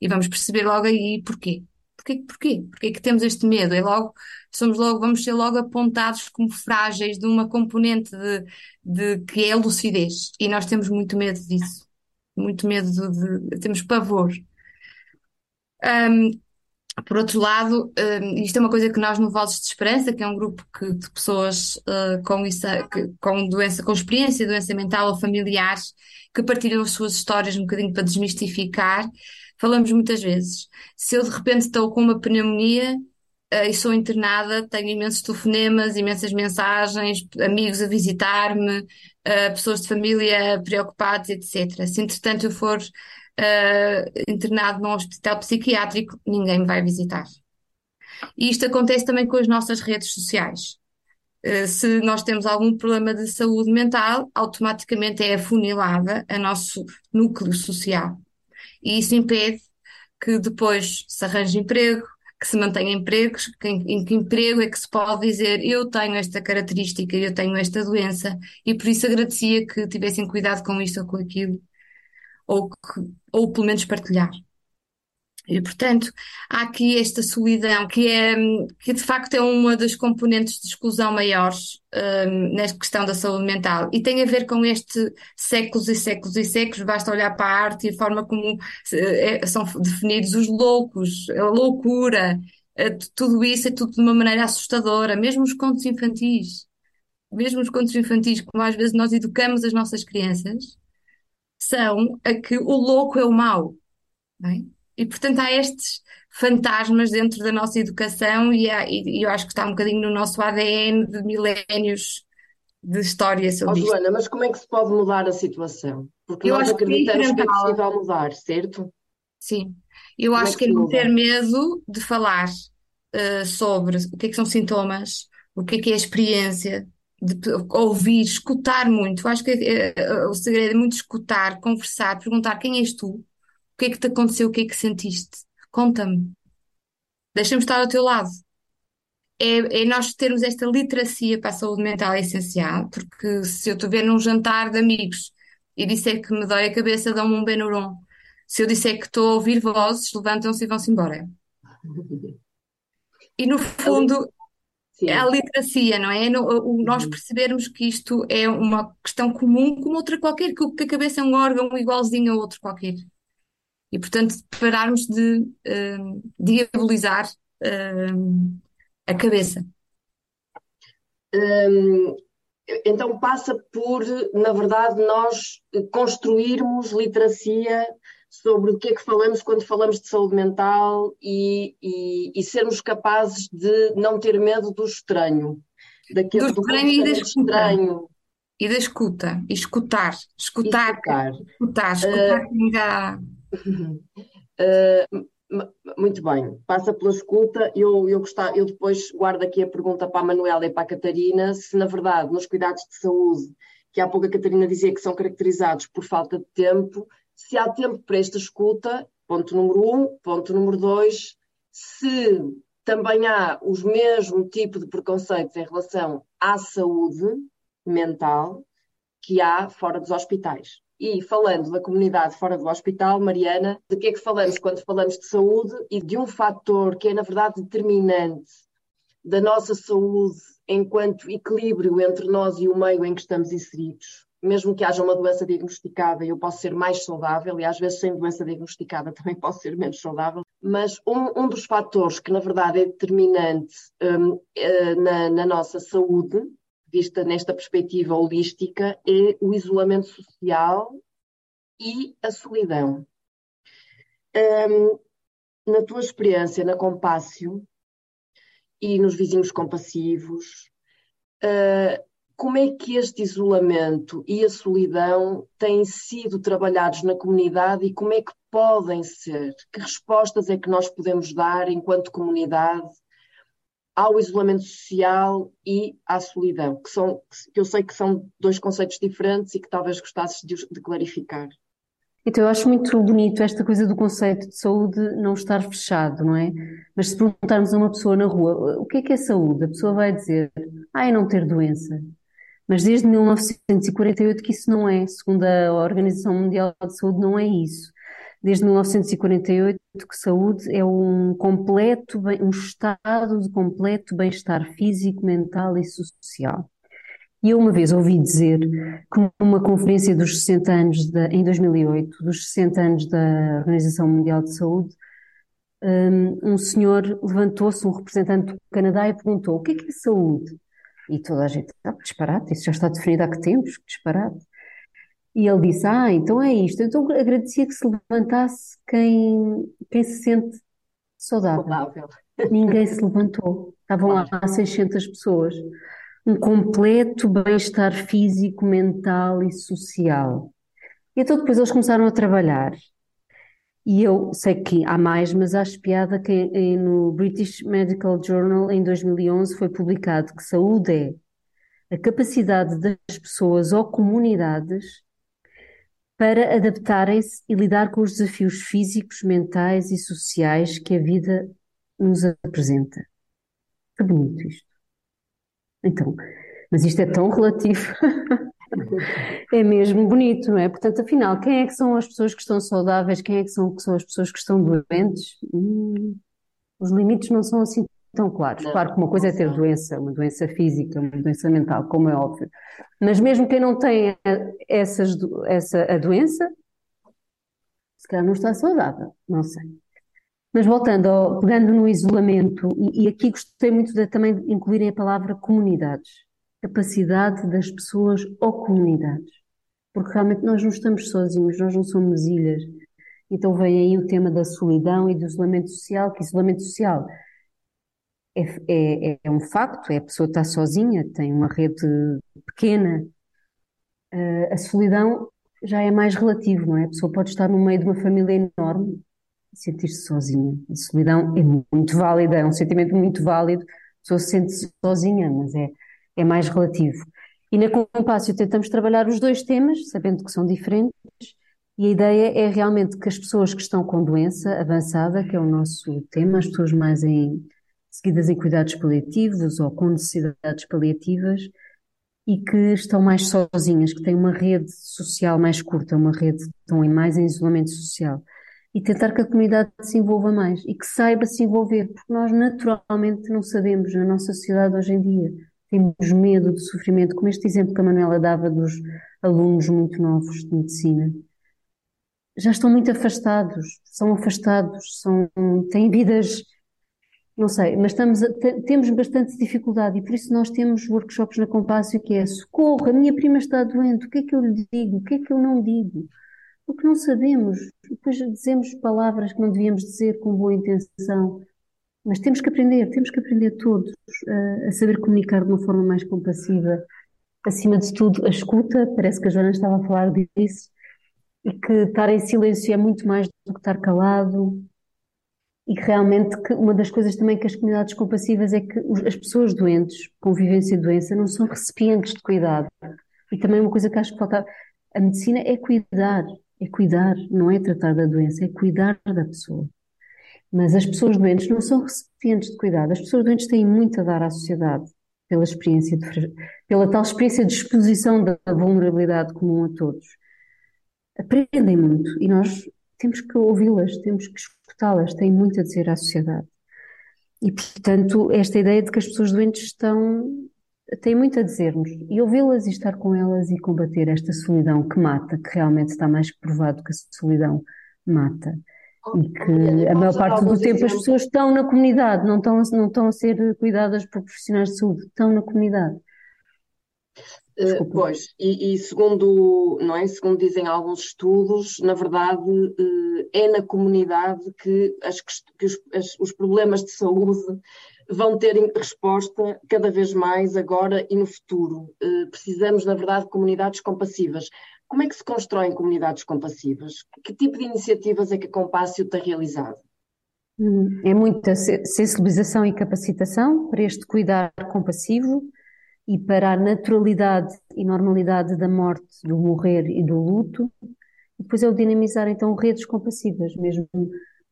E vamos perceber logo aí porquê. Porquê, porquê? Porquê que temos este medo? É logo, somos logo, vamos ser logo apontados como frágeis de uma componente de, de que é a lucidez. E nós temos muito medo disso. Muito medo de, de temos pavor. Um, por outro lado, um, isto é uma coisa que nós no Vozes de Esperança, que é um grupo que, de pessoas uh, com, isso, que, com doença, com experiência de doença mental ou familiares, que partilham as suas histórias um bocadinho para desmistificar, falamos muitas vezes. Se eu de repente estou com uma pneumonia uh, e sou internada, tenho imensos telefonemas, imensas mensagens, amigos a visitar-me, uh, pessoas de família preocupados, etc. Se entretanto eu for uh, internado num hospital psiquiátrico, ninguém me vai visitar. E isto acontece também com as nossas redes sociais. Se nós temos algum problema de saúde mental, automaticamente é afunilada a nosso núcleo social. E isso impede que depois se arranje emprego, que se mantenha empregos, que, em que emprego é que se pode dizer eu tenho esta característica, eu tenho esta doença, e por isso agradecia que tivessem cuidado com isto ou com aquilo ou, que, ou pelo menos partilhar. E, portanto, há aqui esta solidão que é, que de facto é uma das componentes de exclusão maiores um, nesta questão da saúde mental e tem a ver com este séculos e séculos e séculos, basta olhar para a arte e a forma como é, são definidos os loucos, a loucura, tudo isso é tudo de uma maneira assustadora, mesmo os contos infantis, mesmo os contos infantis, como às vezes nós educamos as nossas crianças, são a que o louco é o mau. É? E, portanto, há estes fantasmas dentro da nossa educação e, há, e, eu acho que está um bocadinho no nosso ADN de milénios de história sobre oh, Joana, mas como é que se pode mudar a situação? Porque eu nós acho acreditamos que é possível mudar, certo? Sim, eu como acho é que, que é não ter medo de falar uh, sobre o que é que são sintomas, o que é que é a experiência, de ouvir, escutar muito. Eu acho que é, é, o segredo é muito escutar, conversar, perguntar quem és tu, o que é que te aconteceu, o que é que sentiste, conta-me, deixa-me estar ao teu lado. É, é, nós termos esta literacia para a saúde mental é essencial, porque se eu estiver num jantar de amigos e disser que me dói a cabeça, dão-me um Benuron. Se eu disser que estou a ouvir vozes, levantam-se e vão-se embora. E no fundo, Sim. É a literacia, não é? O, nós uhum. percebermos que isto é uma questão comum como outra qualquer, que a cabeça é um órgão igualzinho a outro qualquer. E, portanto, pararmos de uh, diabolizar uh, a cabeça. Hum, então passa por, na verdade, nós construirmos literacia sobre o que é que falamos quando falamos de saúde mental e, e, e sermos capazes de não ter medo do estranho. Daquele, do estranho e da escuta. Estranho. E da escuta. E escutar. Escutar. Escutar. Escutar. Escutar uh, dá... uh, muito bem, passa pela escuta. Eu, eu, gostar, eu depois guardo aqui a pergunta para a Manuela e para a Catarina, se na verdade nos cuidados de saúde, que há pouco a Catarina dizia que são caracterizados por falta de tempo, se há tempo para esta escuta, ponto número um. Ponto número dois, se também há os mesmo tipo de preconceitos em relação à saúde mental que há fora dos hospitais. E falando da comunidade fora do hospital, Mariana, de que é que falamos quando falamos de saúde e de um fator que é, na verdade, determinante da nossa saúde enquanto equilíbrio entre nós e o meio em que estamos inseridos, mesmo que haja uma doença diagnosticada, eu posso ser mais saudável, e às vezes sem doença diagnosticada também posso ser menos saudável, mas um, um dos fatores que, na verdade, é determinante um, eh, na, na, nossa saúde, vista nesta perspectiva holística, é o isolamento social e a solidão. Um, na tua experiência na Compácio e nos vizinhos compassivos, uh, como é que este isolamento e a solidão têm sido trabalhados na comunidade e como é que podem ser? Que respostas é que nós podemos dar enquanto comunidade ao isolamento social e à solidão, que, são, que eu sei que são dois conceitos diferentes e que talvez gostasses de, de clarificar. Então, eu acho muito bonito esta coisa do conceito de saúde não estar fechado, não é? Mas se perguntarmos a uma pessoa na rua o que é que é saúde, a pessoa vai dizer, ah, é não ter doença. Mas desde 1948 que isso não é, segundo a Organização Mundial de Saúde, não é isso. Desde 1948 que saúde é um completo, um estado de completo bem-estar físico, mental e social. E eu uma vez ouvi dizer que numa conferência dos 60 anos, de, em 2008, dos 60 anos da Organização Mundial de Saúde, um, um senhor levantou-se, um representante do Canadá, e perguntou: o que é que é saúde? E toda a gente, ah, disparate, isso já está definido há que tempos, que disparate. E ele disse, ah, então é isto. Então agradecia que se levantasse quem, quem se sente saudável. saudável. Ninguém se levantou. Estavam lá 600 pessoas um completo bem-estar físico, mental e social. E então depois eles começaram a trabalhar. E eu sei que há mais, mas acho piada que no British Medical Journal em 2011 foi publicado que saúde é a capacidade das pessoas ou comunidades para adaptarem-se e lidar com os desafios físicos, mentais e sociais que a vida nos apresenta. Que bonito isto. Então, mas isto é tão relativo. é mesmo bonito, não é? Portanto, afinal, quem é que são as pessoas que estão saudáveis? Quem é que são, que são as pessoas que estão doentes? Hum, os limites não são assim tão claros. Claro que uma coisa é ter doença, uma doença física, uma doença mental, como é óbvio. Mas mesmo quem não tem essas, essa a doença, se calhar não está saudável, não sei. Mas voltando, ao, pegando no isolamento, e, e aqui gostei muito de também incluírem a palavra comunidades, capacidade das pessoas ou comunidades, porque realmente nós não estamos sozinhos, nós não somos ilhas. Então vem aí o tema da solidão e do isolamento social, que isolamento social é, é, é um facto, é a pessoa está sozinha, tem uma rede pequena. Uh, a solidão já é mais relativo, não é? A pessoa pode estar no meio de uma família enorme, sentir-se sozinha. A solidão é muito válida, é um sentimento muito válido. A pessoa sente-se sozinha, mas é, é mais relativo. E na Compácio tentamos trabalhar os dois temas, sabendo que são diferentes, e a ideia é realmente que as pessoas que estão com doença avançada, que é o nosso tema, as pessoas mais em, seguidas em cuidados paliativos ou com necessidades paliativas, e que estão mais sozinhas, que têm uma rede social mais curta, uma rede, estão mais em isolamento social e tentar que a comunidade se envolva mais e que saiba se envolver, porque nós naturalmente não sabemos na nossa sociedade hoje em dia. Temos medo do sofrimento, como este exemplo que a Manuela dava dos alunos muito novos de medicina. Já estão muito afastados, são afastados, são, têm vidas, não sei, mas estamos a, temos bastante dificuldade e por isso nós temos workshops na Compácio que é socorro, a minha prima está doente, o que é que eu lhe digo, o que é que eu não digo? porque não sabemos. Depois dizemos palavras que não devíamos dizer com boa intenção. Mas temos que aprender, temos que aprender todos a, a saber comunicar de uma forma mais compassiva. Acima de tudo, a escuta, parece que a Joana estava a falar disso, e que estar em silêncio é muito mais do que estar calado. E que realmente que uma das coisas também que as comunidades compassivas é que as pessoas doentes, com vivência de doença, não são recipientes de cuidado. E também uma coisa que acho que falta. A medicina é cuidar, é cuidar, não é tratar da doença, é cuidar da pessoa. Mas as pessoas doentes não são recipientes de cuidado. As pessoas doentes têm muito a dar à sociedade pela experiência de, pela tal experiência de exposição da vulnerabilidade comum a todos. Aprendem muito e nós temos que ouvi-las, temos que escutá-las, têm muito a dizer à sociedade. E, portanto, esta ideia de que as pessoas doentes estão tem muito a dizer-nos e ouvi-las e estar com elas e combater esta solidão que mata, que realmente está mais que provado que a solidão mata. E que a maior parte do tempo as pessoas estão na comunidade, não estão, não estão a ser cuidadas por profissionais de saúde, estão na comunidade. Uh, pois, e, e, segundo, não é, segundo dizem alguns estudos, na verdade uh, é na comunidade que, as, que os, as, os problemas de saúde vão ter resposta cada vez mais agora e no futuro. Uh, precisamos, na verdade, de comunidades compassivas. Como é que se constroem comunidades compassivas? Que tipo de iniciativas é que a Compácio tem realizado? Hum, é muita sensibilização e capacitação para este cuidar compassivo e para a naturalidade e normalidade da morte, do morrer e do luto. E depois é o dinamizar então redes compassivas, mesmo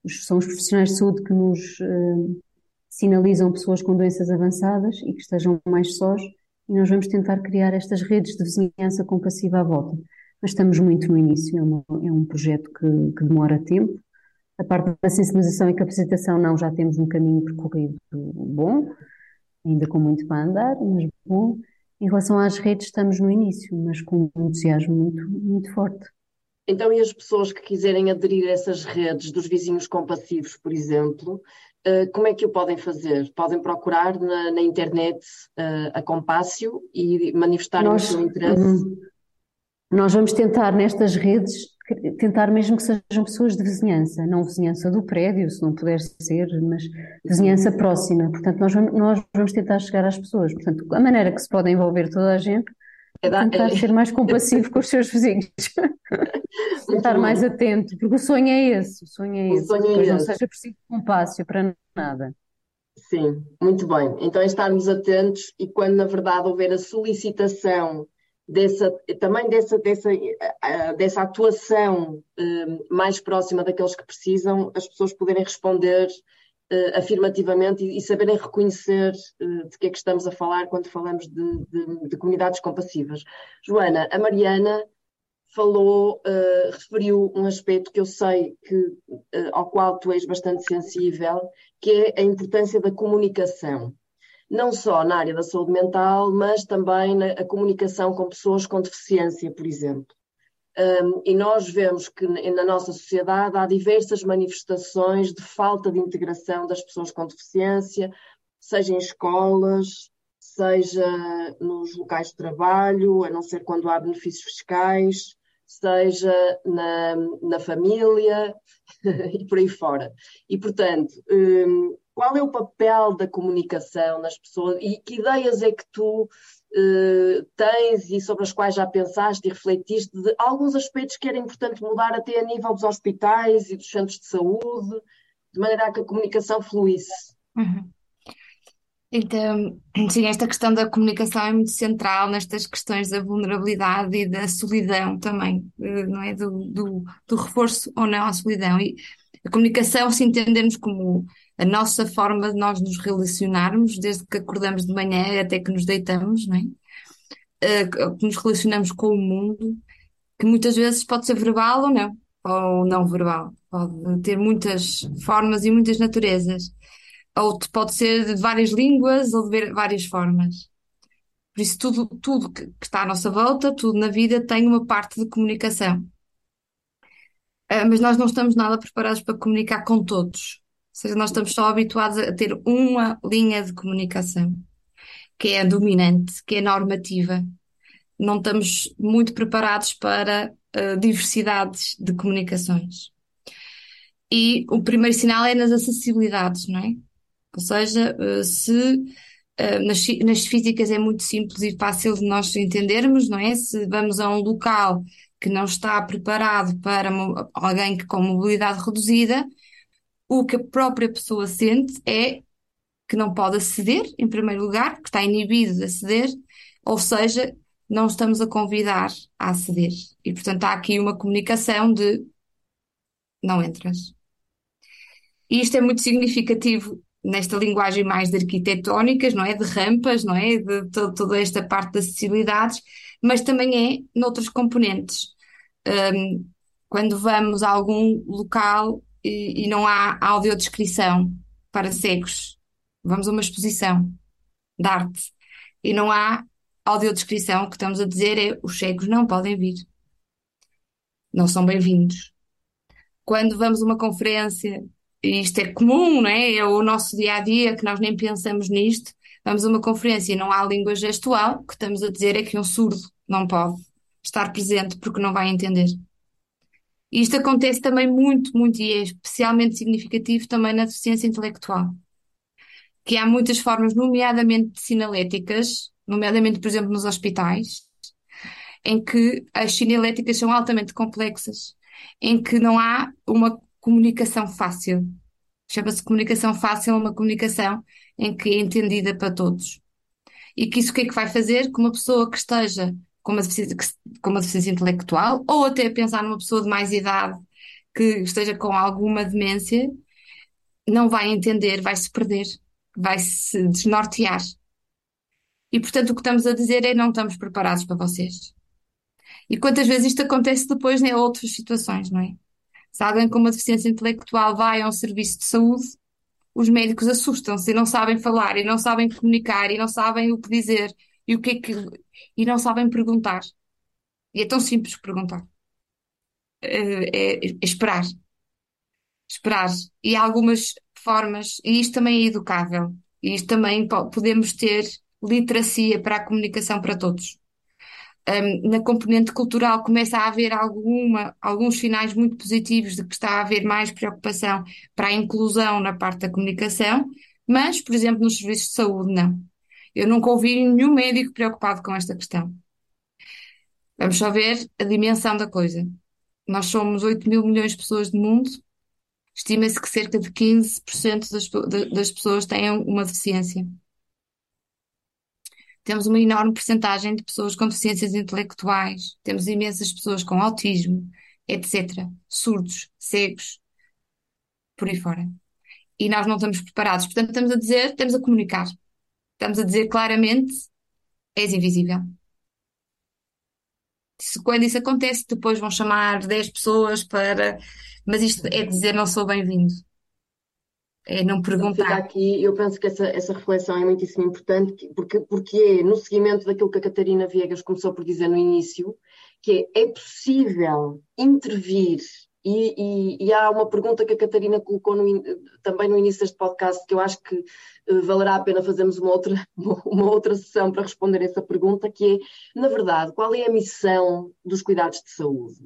são os profissionais de saúde que nos uh, sinalizam pessoas com doenças avançadas e que estejam mais sós, e nós vamos tentar criar estas redes de vizinhança compassiva à volta. Mas estamos muito no início, é, uma, é um projeto que, que demora tempo, a parte da sensibilização e capacitação, não, já temos um caminho percorrido bom, ainda com muito para andar, mas bom. Em relação às redes, estamos no início, mas com um entusiasmo muito, muito forte. Então, e as pessoas que quiserem aderir a essas redes dos vizinhos compassivos, por exemplo, eh, como é que o podem fazer? Podem procurar na, na internet uh, a Compácio e manifestar o seu interesse? Uhum. Nós vamos tentar nestas redes tentar mesmo que sejam pessoas de vizinhança, não vizinhança do prédio, se não puder ser, mas vizinhança próxima. Portanto, nós vamos, nós vamos tentar chegar às pessoas. Portanto, a maneira que se pode envolver toda a gente é tentar ser mais compassivo com os seus vizinhos. Estar mais atento, porque o sonho é esse, o sonho é o esse. Sonho é esse. não seja preciso compasso para nada. Sim, muito bem. Então é estarmos atentos e quando na verdade houver a solicitação dessa, também dessa, dessa, eh, eh, dessa atuação eh, mais próxima daqueles que precisam, as pessoas poderem responder afirmativamente e, saberem reconhecer de que é que estamos a falar quando falamos de, de, de comunidades compassivas. Joana, a Mariana falou, referiu um aspecto que eu sei que, ao qual tu és bastante sensível, que é a importância da comunicação não só na área da saúde mental, mas também na a comunicação com pessoas com deficiência, por exemplo. Um, e nós vemos que na nossa sociedade há diversas manifestações de falta de integração das pessoas com deficiência, seja em escolas, seja nos locais de trabalho, a não ser quando há benefícios fiscais, seja na, na família e por aí fora. E, portanto, um, qual é o papel da comunicação nas pessoas e que ideias é que tu uh, tens e sobre as quais já pensaste e refletiste de alguns aspectos que era importante mudar até a nível dos hospitais e dos centros de saúde, de maneira a que a comunicação fluísse? Uhum. Então, sim, esta questão da comunicação é muito central nestas questões da vulnerabilidade e da solidão também, eh, não é? Do, do, do reforço ou não à solidão. E a comunicação, se entendermos como a nossa forma de nós nos relacionarmos, desde que acordamos de manhã até que nos deitamos, não é? Uh, que nos relacionamos com o mundo, que muitas vezes pode ser verbal ou não, ou não verbal, pode ter muitas formas e muitas naturezas, ou pode ser de várias línguas ou de várias formas. Por isso, tudo, tudo que, está à nossa volta, tudo na vida tem uma parte de comunicação. Uh, mas nós não estamos nada preparados para comunicar com todos seja, nós estamos só habituados a ter uma linha de comunicação, que é a dominante, que é normativa. Não estamos muito preparados para uh, diversidades de comunicações. E o primeiro sinal é nas acessibilidades, não é? Ou seja, uh, se uh, nas, nas físicas é muito simples e fácil de nós entendermos, não é? Se vamos a um local que não está preparado para alguém que com mobilidade reduzida, o que a própria pessoa sente é que não pode aceder, em primeiro lugar, que está inibido de aceder, ou seja, não estamos a convidar a aceder. E, portanto, há aqui uma comunicação de não entras. E isto é muito significativo nesta linguagem mais de arquitetónicas, não é? De rampas, não é? De toda esta parte das acessibilidades, mas também é noutros componentes. Um, quando vamos a algum local e, e não há audiodescrição para cegos. Vamos a uma exposição de arte e não há audiodescrição. O que estamos a dizer é os cegos não podem vir. Não são bem-vindos. Quando vamos a uma conferência, e isto é comum, não é? É o nosso dia a dia que nós nem pensamos nisto. Vamos a uma conferência e não há língua gestual, o que estamos a dizer é que um surdo não pode estar presente porque não vai entender. E isto acontece também muito, muito, e é especialmente significativo também na deficiência intelectual. que há muitas formas, nomeadamente sinaléticas, nomeadamente, por exemplo, nos hospitais, em que as sinaléticas são altamente complexas, em que não há uma comunicação fácil. Chama-se comunicação fácil, uma comunicação em que é entendida para todos. E que isso o que é que vai fazer? Que uma pessoa que esteja com uma deficiência, com uma deficiência intelectual, ou até pensar numa pessoa de mais idade que esteja com alguma demência, não vai entender, vai se perder, vai se desnortear. E portanto o que estamos a dizer é não estamos preparados para vocês. E quantas vezes isto acontece depois em outras situações, não é? Se alguém com uma deficiência intelectual vai a um serviço de saúde, os médicos assustam-se e não sabem falar, e não sabem comunicar, e não sabem o que dizer, e o que é que, e não sabem perguntar. E é tão simples perguntar. É, é, é esperar. Esperar. E há algumas formas, e isto também é educável, e isto também podemos ter literacia para a comunicação para todos. Um, na componente cultural começa a haver alguma, alguns sinais muito positivos de que está a haver mais preocupação para a inclusão na parte da comunicação, mas, por exemplo, nos serviços de saúde, não. Eu nunca ouvi nenhum médico preocupado com esta questão. Vamos só ver a dimensão da coisa. Nós somos 8 mil milhões de pessoas do mundo. Estima-se que cerca de 15% das, das pessoas têm uma deficiência. Temos uma enorme percentagem de pessoas com deficiências intelectuais, temos imensas pessoas com autismo, etc. Surdos, cegos, por aí fora. E nós não estamos preparados. Portanto, estamos a dizer, estamos a comunicar. Estamos a dizer claramente, és invisível. Se, quando isso acontece, depois vão chamar 10 pessoas para. Mas isto é dizer não sou bem-vindo. É não perguntar. Fica aqui, eu penso que essa, essa reflexão é muitíssimo importante, porque, porque é no seguimento daquilo que a Catarina Viegas começou por dizer no início, que é, é possível intervir, e, e, e, há uma pergunta que a Catarina colocou no, também no início deste podcast, que eu acho que uh, valerá a pena fazermos uma outra, uma outra sessão para responder essa pergunta, que é, na verdade, qual é a missão dos cuidados de saúde?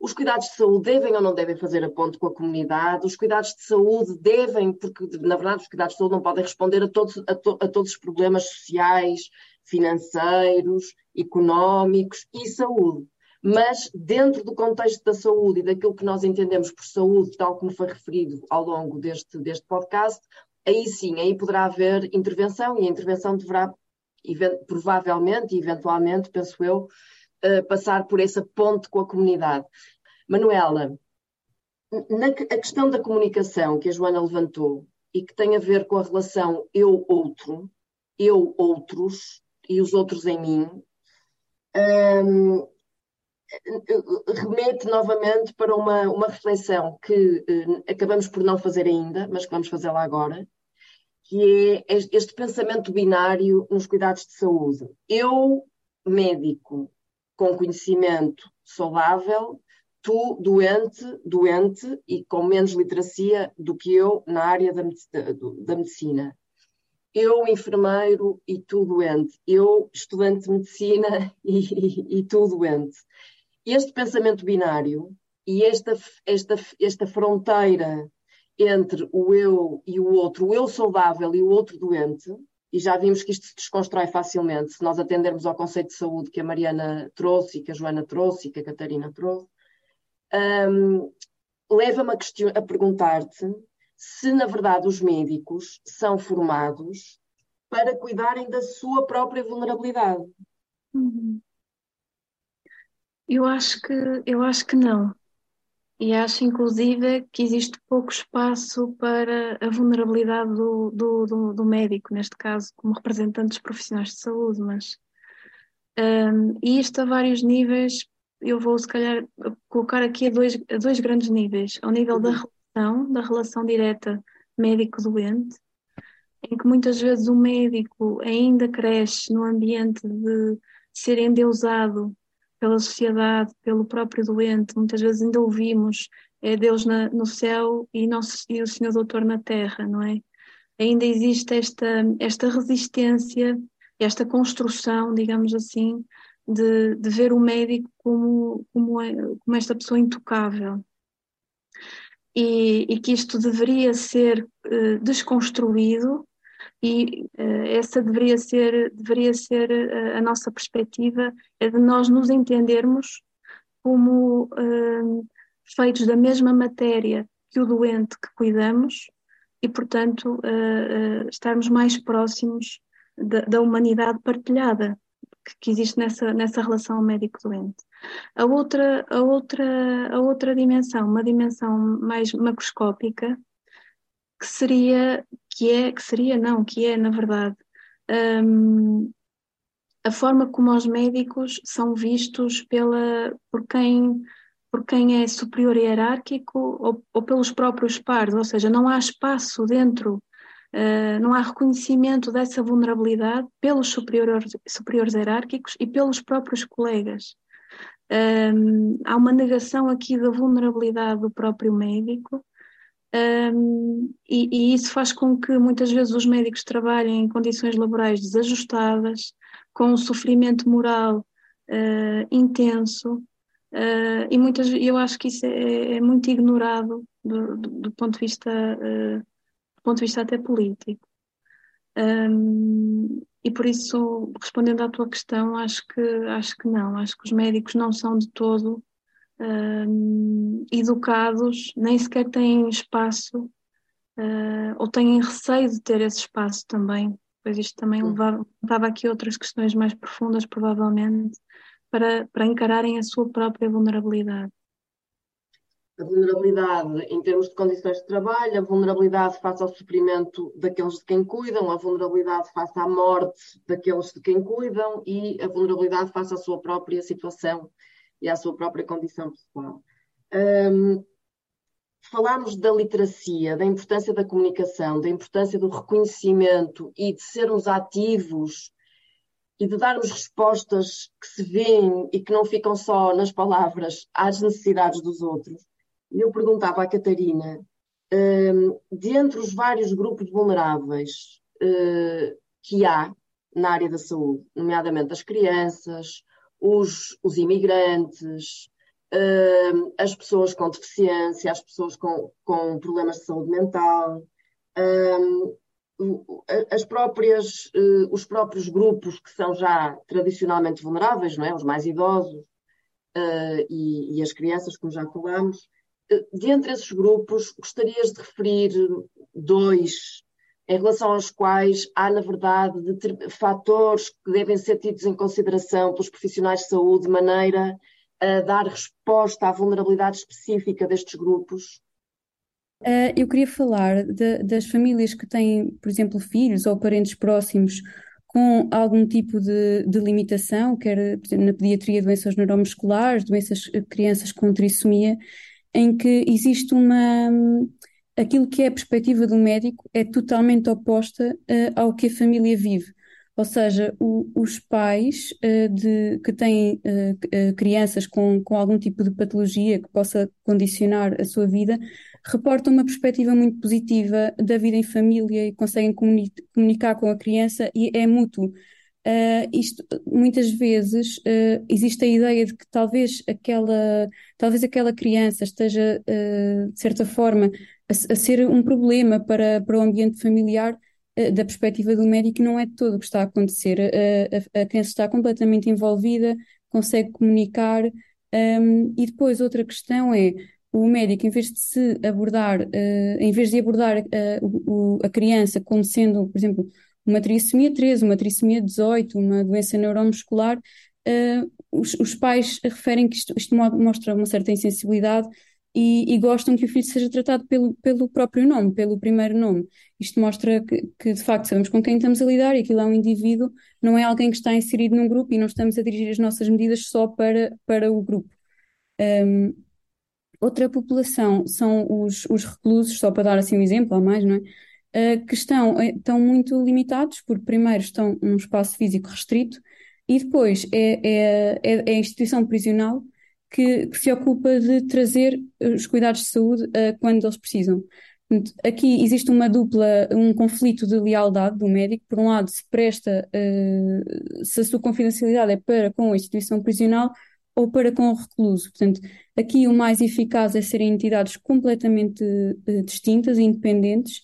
Os cuidados de saúde devem ou não devem fazer a ponte com a comunidade? Os cuidados de saúde devem, porque na verdade os cuidados de saúde não podem responder a todos, a, to, a todos os problemas sociais, financeiros, económicos e saúde. Mas dentro do contexto da saúde e daquilo que nós entendemos por saúde, tal como foi referido ao longo deste, deste podcast, aí sim, aí poderá haver intervenção e a intervenção deverá provavelmente e eventualmente, penso eu, uh, passar por essa ponte com a comunidade. Manuela, na, a questão da comunicação que a Joana levantou e que tem a ver com a relação eu-outro, eu-outros e os outros em mim, um, remete novamente para uma, uma reflexão que uh, acabamos por não fazer ainda, mas que vamos fazê-la agora, que é este pensamento binário nos cuidados de saúde. Eu, médico, com conhecimento saudável, tu doente, doente e com menos literacia do que eu na área da, da medicina. Eu enfermeiro e tu doente. Eu estudante de medicina e, e, e tu doente. Este pensamento binário e esta, esta, esta fronteira entre o eu e o outro, o eu saudável e o outro doente, e já vimos que isto se desconstrói facilmente se nós atendermos ao conceito de saúde que a Mariana trouxe, que a Joana trouxe e que a Catarina trouxe, um, leva-me a, a perguntar-te se, na verdade, os médicos são formados para cuidarem da sua própria vulnerabilidade. Uhum. Eu acho que, eu acho que não. E acho, inclusive, que existe pouco espaço para a vulnerabilidade do, do, do, do médico, neste caso, como representante dos profissionais de saúde, mas um, e isto a vários níveis, eu vou se calhar colocar aqui a dois, a dois grandes níveis, ao nível da uhum. relação, da relação direta médico-doente, em que muitas vezes o médico ainda cresce no ambiente de ser endeusado pela sociedade, pelo próprio doente. Muitas vezes ainda ouvimos é Deus na, no céu e, não, e o Senhor Doutor na terra, não é? Ainda existe esta, esta resistência, esta construção, digamos assim, de, de ver o médico como, como, é, como esta pessoa intocável. E, e, que isto deveria ser uh, desconstruído e uh, essa deveria ser, deveria ser uh, a nossa perspectiva, é de nós nos entendermos como uh, feitos da mesma matéria que o doente que cuidamos e, portanto, estarmos mais próximos da, da humanidade partilhada que, que, existe nessa, nessa relação médico-doente. A outra, a, outra, a outra dimensão, uma dimensão mais macroscópica, que seria que é, que seria não, que é, na verdade, um, a forma como os médicos são vistos pela, por, quem, por quem é superior hierárquico ou, ou pelos próprios pares, ou seja, não há espaço dentro, uh, não há reconhecimento dessa vulnerabilidade pelos superiores, superiores hierárquicos e pelos próprios colegas. Um, há uma negação aqui da vulnerabilidade do próprio médico um, e, e, isso faz com que muitas vezes os médicos trabalhem em condições laborais desajustadas, com um sofrimento moral uh, intenso, uh, e muitas eu acho que isso é, é muito ignorado do, do, do, ponto de vista uh, do ponto de vista até político. Um, e por isso, respondendo à tua questão, acho que acho que não, acho que os médicos não são de todo educados, nem sequer têm espaço uh, ou têm receio de ter esse espaço também, pois isto também levava, levava aqui outras questões mais profundas, provavelmente, para, para encararem a sua própria vulnerabilidade. A vulnerabilidade em termos de condições de trabalho, a vulnerabilidade face ao sofrimento daqueles de quem cuidam, a vulnerabilidade face à morte daqueles de quem cuidam e a vulnerabilidade face à sua própria situação e à sua própria condição pessoal. Um, falámos da literacia, da importância da comunicação, da importância do reconhecimento e de sermos ativos e de darmos respostas que se veem e que não ficam só nas palavras às necessidades dos outros. E eu perguntava à Catarina, um, de entre os vários grupos vulneráveis uh, que há na área da saúde, nomeadamente as crianças, os, os imigrantes, uh, as pessoas com deficiência, as pessoas com, com problemas de saúde mental, uh, as próprias, uh, os próprios grupos que são já tradicionalmente vulneráveis, não é? os mais idosos e, e, as crianças, como já falamos. Dentre esses grupos, gostarias de referir dois em relação aos quais há, na verdade, fatores que devem ser tidos em consideração pelos profissionais de saúde de maneira a dar resposta à vulnerabilidade específica destes grupos? Uh, eu queria falar de, das famílias que têm, por exemplo, filhos ou parentes próximos com algum tipo de, de limitação, quer na pediatria, doenças neuromusculares, doenças eh, crianças com trissomia, em que existe uma aquilo que é a perspectiva do médico é totalmente oposta uh, ao que a família vive. Ou seja, o, os pais uh, de, que têm uh, crianças com, com algum tipo de patologia que possa condicionar a sua vida reportam uma perspectiva muito positiva da vida em família e conseguem comuni comunicar com a criança e é mútuo. Uh, isto, muitas vezes uh, existe a ideia de que talvez aquela, talvez aquela criança esteja, uh, de certa forma, a, a, ser um problema para, para o ambiente familiar da perspectiva do médico, não é de todo o que está a acontecer. A, a, a criança está completamente envolvida, consegue comunicar. Um, e depois outra questão é o médico, em vez de se abordar, em vez de abordar o, a criança como sendo, por exemplo, uma trissomia 13, uma trissomia 18, uma doença neuromuscular, uh, os, os, pais referem que isto, isto, mostra uma certa insensibilidade e, e, gostam que o filho seja tratado pelo, pelo próprio nome, pelo primeiro nome. Isto mostra que, que, de facto, sabemos com quem estamos a lidar e aquilo é um indivíduo, não é alguém que está inserido num grupo e não estamos a dirigir as nossas medidas só para, para o grupo. Um, outra população são os, os reclusos, só para dar assim um exemplo, há mais, não é? uh, que estão, eh, estão muito limitados, porque primeiro estão num espaço físico restrito e depois é, é, é, é a instituição prisional que, que, se ocupa de trazer os cuidados de saúde uh, quando eles precisam. Aqui existe uma dupla, um conflito de lealdade do médico. Por um lado, se presta, uh, se a sua confidencialidade é para com a instituição prisional ou para com o recluso. Portanto, aqui o mais eficaz é serem entidades completamente uh, distintas e independentes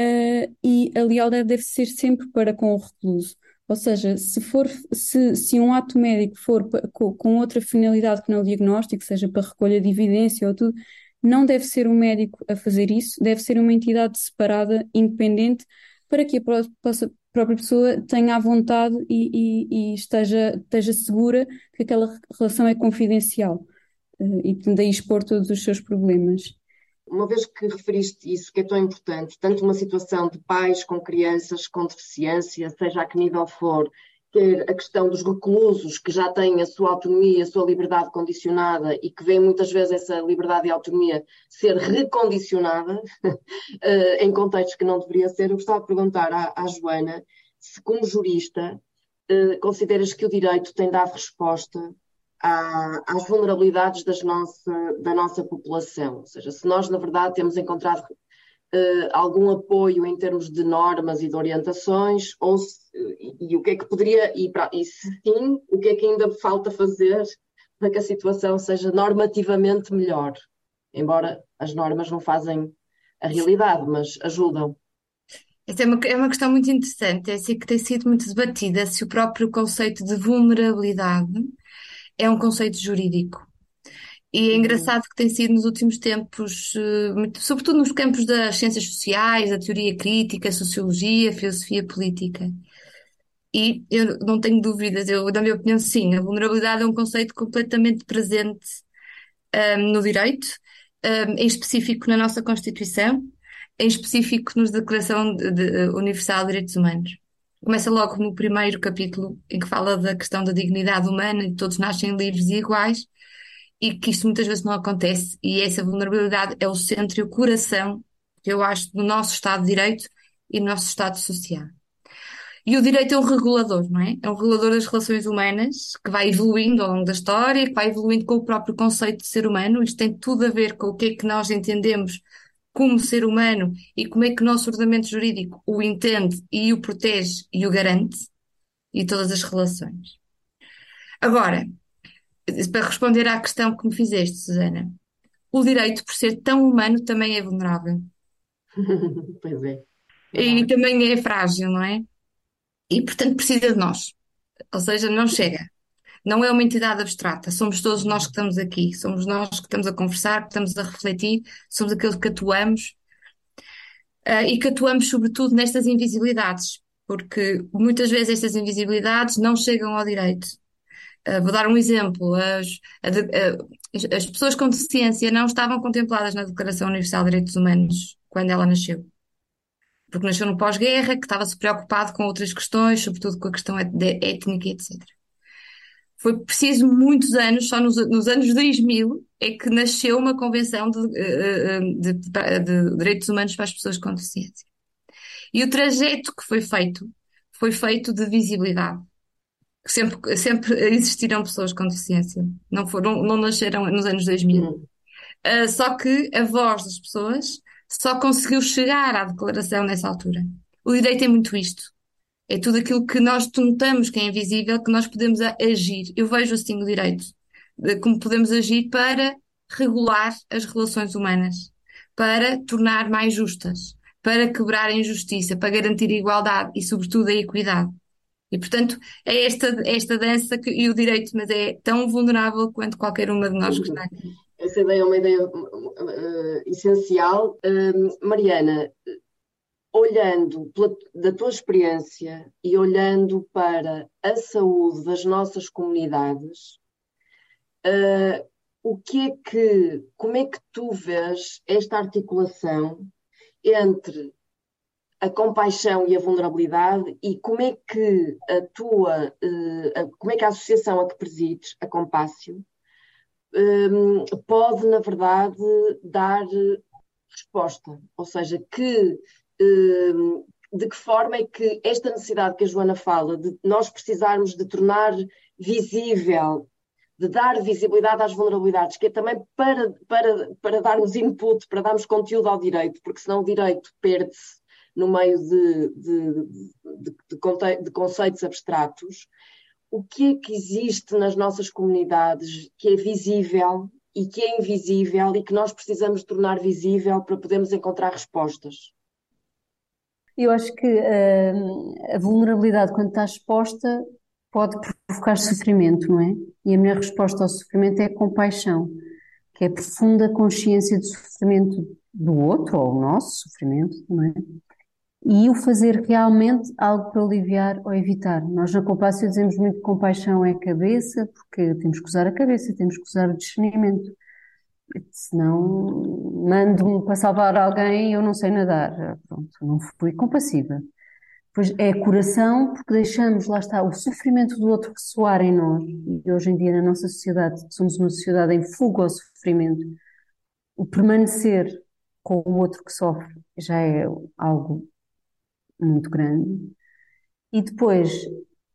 uh, e a lealdade deve ser sempre para com o recluso. Ou seja, se for, se, se um ato médico for com, outra finalidade que não o diagnóstico, seja para recolha de evidência ou tudo, não deve ser um médico a fazer isso, deve ser uma entidade separada, independente, para que a própria pessoa tenha a vontade e, e, e esteja, esteja segura que aquela relação é confidencial uh, e daí expor todos os seus problemas uma vez que referiste isso, que é tão importante, tanto uma situação de pais com crianças com deficiência, seja a que nível for, quer a questão dos reclusos que já têm a sua autonomia, a sua liberdade condicionada e que veem muitas vezes essa liberdade e autonomia ser recondicionada eh, em contextos que não deveria ser, eu gostava de perguntar à, à Joana se, como jurista, eh, consideras que o direito tem dado resposta às vulnerabilidades nossa, da nossa população. Ou seja, se nós, na verdade, temos encontrado uh, algum apoio em termos de normas e de orientações, ou se, e, e, o que é que poderia, e, pra, e se sim, o que é que ainda falta fazer para que a situação seja normativamente melhor? Embora as normas não fazem a realidade, mas ajudam. Essa é uma, é uma questão muito interessante, é assim que tem sido muito debatida, se o próprio conceito de vulnerabilidade é um conceito jurídico. E é uhum. engraçado que tem sido nos últimos tempos, eh, sobretudo nos campos das ciências sociais, da teoria crítica, sociologia, filosofia política. E eu não tenho dúvidas, eu, na minha opinião, sim, a vulnerabilidade é um conceito completamente presente um, ehm, no direito, um, ehm, em específico na nossa Constituição, em específico na Declaração de, de, Universal de Direitos Humanos. Começa logo no primeiro capítulo, em que fala da questão da dignidade humana e todos nascem livres e iguais, e que isto muitas vezes não acontece, e essa vulnerabilidade é o centro e o coração, que eu acho, do nosso Estado de Direito e do nosso Estado Social. E o direito é um regulador, não é? É um regulador das relações humanas, que vai evoluindo ao longo da história, que vai evoluindo com o próprio conceito de ser humano. Isto tem tudo a ver com o que é que nós entendemos como ser humano e como é que o nosso ordenamento jurídico o entende e o protege e o garante e todas as relações. Agora, para responder à questão que me fizeste, Susana, o direito, por ser tão humano, também é vulnerável. pois é. E também é frágil, não é? E, portanto, precisa de nós. Ou seja, não chega. Não é uma entidade abstrata, somos todos nós que estamos aqui, somos nós que estamos a conversar, que estamos a refletir, somos aqueles que atuamos uh, e que atuamos sobretudo nestas invisibilidades, porque muitas vezes estas invisibilidades não chegam ao direito. Uh, vou dar um exemplo: as, a, as pessoas com deficiência não estavam contempladas na Declaração Universal de Direitos Humanos quando ela nasceu. Porque nasceu no pós-guerra, que estava-se preocupado com outras questões, sobretudo com a questão étnica, etc. Foi preciso muitos anos, só nos, nos anos 2000 é que nasceu uma convenção de, eh, eh, de, de, de direitos humanos para as pessoas com deficiência. E o trajeto que foi feito foi feito de visibilidade. Sempre, sempre existiram pessoas com deficiência. Não foram, não nasceram nos anos 2000. Uh, ah, só que a voz das pessoas só conseguiu chegar à declaração nessa altura. O direito é muito isto. É tudo aquilo que nós notamos que é invisível, que nós podemos agir. Eu vejo assim o direito, como podemos agir para regular as relações humanas, para tornar mais justas, para quebrar a injustiça, para garantir a igualdade e, sobretudo, a equidade. E, portanto, é esta, esta dança que, e o direito, mas é tão vulnerável quanto qualquer uma de nós que está. Essa ideia é uma ideia uh, essencial. Uh, Mariana, olhando pela, da tua experiência e olhando para a saúde das nossas comunidades, uh, o que é que, como é que tu vês esta articulação entre a compaixão e a vulnerabilidade e como é que a tua, uh, como é que a associação a que presides, a Compácio, um, pode, na verdade, dar resposta, ou seja, que de que forma é que esta necessidade que a Joana fala, de nós precisarmos de tornar visível, de dar visibilidade às vulnerabilidades, que é também para, para, para darmos input, para darmos conteúdo ao direito, porque senão o direito perde-se no meio de, de, de, de, conceitos abstratos. O que é que existe nas nossas comunidades que é visível e que é invisível e que nós precisamos tornar visível para podermos encontrar respostas? Eu acho que uh, a vulnerabilidade, quando está exposta, pode provocar sofrimento, não é? E a minha resposta ao sofrimento é compaixão, que é a profunda consciência do sofrimento do outro, ou o nosso sofrimento, não é? E o fazer realmente algo para aliviar ou evitar. Nós na Compácio dizemos muito que compaixão é cabeça, porque temos que usar a cabeça, temos que usar o discernimento. Senão, mando-me para salvar alguém e eu não sei nadar. Pronto, não fui compassiva. Pois é coração, porque deixamos, lá está, o sofrimento do outro ressoar em nós. E hoje em dia, na nossa sociedade, somos uma sociedade em fuga ao sofrimento. O permanecer com o outro que sofre já é algo muito grande. E depois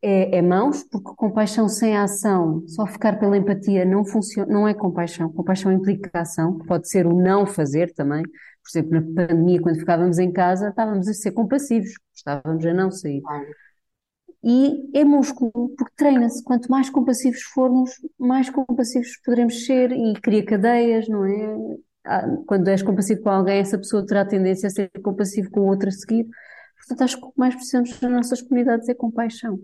é, é mãos, porque compaixão sem ação, só ficar pela empatia não funciona, não é compaixão. Compaixão implica ação, pode ser o não fazer também. Por exemplo, na pandemia, quando ficávamos em casa, estávamos a ser compassivos, estávamos a não sair. E é músculo, porque treina-se. Quanto mais compassivos formos, mais compassivos poderemos ser e cria cadeias, não é? Quando és compassivo com alguém, essa pessoa terá tendência a ser compassivo com o outro a seguir. Portanto, acho que o que mais precisamos nas nossas comunidades é compaixão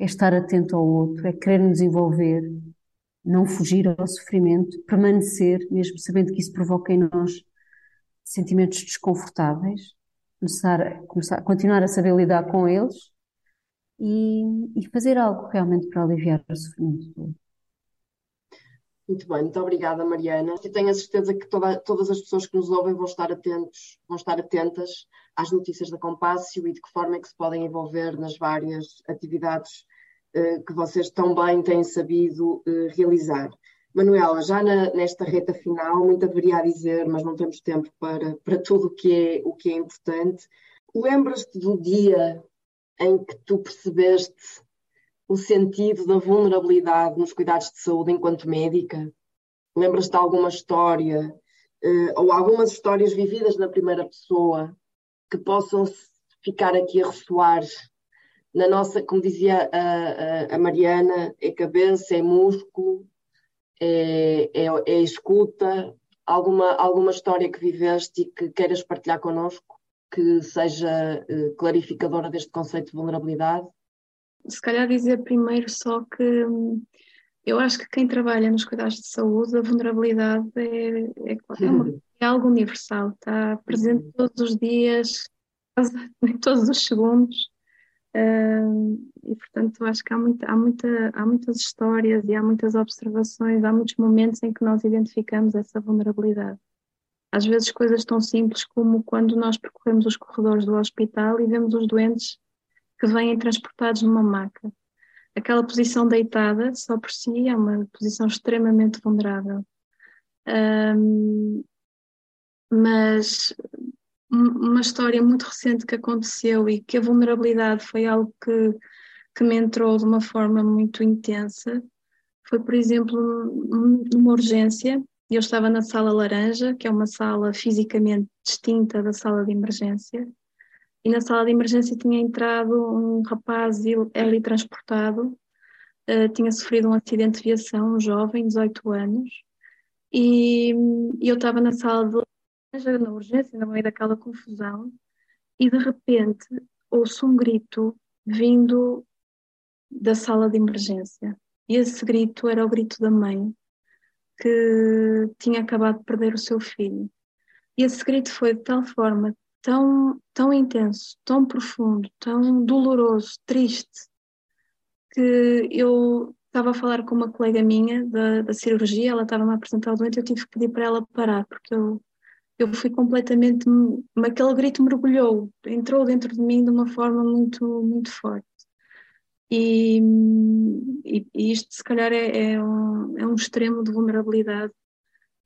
é estar atento ao outro, é querer nos envolver, não fugir ao sofrimento, permanecer, mesmo sabendo que isso provoca em nós sentimentos desconfortáveis, começar, começar, continuar a saber lidar com eles e, e fazer algo realmente para aliviar o sofrimento do outro. Muito bem, muito obrigada, Mariana. E tenho a certeza que toda, todas as pessoas que nos ouvem vão estar atentos, vão estar atentas às notícias da Compácio e de que forma é que se podem envolver nas várias atividades que vocês tão bem têm sabido eh, realizar. Manuela, já na, nesta reta final, muito haveria a dizer, mas não temos tempo para, para tudo o que, é, o que é importante. Lembras-te do dia em que tu percebeste o sentido da vulnerabilidade nos cuidados de saúde enquanto médica? Lembras-te de alguma história uh, ou algumas histórias vividas na primeira pessoa que possam ficar aqui a ressoar na nossa, como dizia a, a, a Mariana, é cabeça, é músculo, é, é, é, escuta, alguma, alguma história que viveste e que queiras partilhar connosco, que seja uh, clarificadora deste conceito de vulnerabilidade? Se calhar dizer primeiro só que hum, eu acho que quem trabalha nos cuidados de saúde, a vulnerabilidade é, é, é, uma, é algo universal, está presente uhum. todos os dias, em todos os segundos. E portanto acho que há, muita, há, muita, há muitas histórias e há muitas observações, há muitos momentos em que nós identificamos essa vulnerabilidade. Às vezes coisas tão simples como quando nós percorremos os corredores do hospital e vemos os doentes que vêm transportados numa maca. Aquela posição deitada, só por si, é uma posição extremamente vulnerável. Um, mas uma história muito recente que aconteceu e que a vulnerabilidade foi algo que, que me entrou de uma forma muito intensa. Foi, por exemplo, numa urgência. Eu estava na sala laranja, que é uma sala fisicamente distinta da sala de emergência, e na sala de emergência tinha entrado um rapaz ele transportado, uh, tinha sofrido um acidente de viação, um jovem, 18 anos, e, e eu estava na sala de na urgência, no meio daquela confusão, e de repente ouço um grito vindo da sala de emergência. E esse grito era o grito da mãe, que tinha acabado de perder o seu filho. E esse grito foi de tal forma, tão, tão intenso, tão profundo, tão doloroso, triste, que eu estava a falar com uma colega minha da, da cirurgia, ela estava-me a apresentar o doente, eu tive que pedir para ela parar, porque eu eu fui completamente, aquele grito mergulhou, entrou dentro de mim de uma forma muito, muito forte. E, e, e isto, se calhar, é, é, um, é um extremo de vulnerabilidade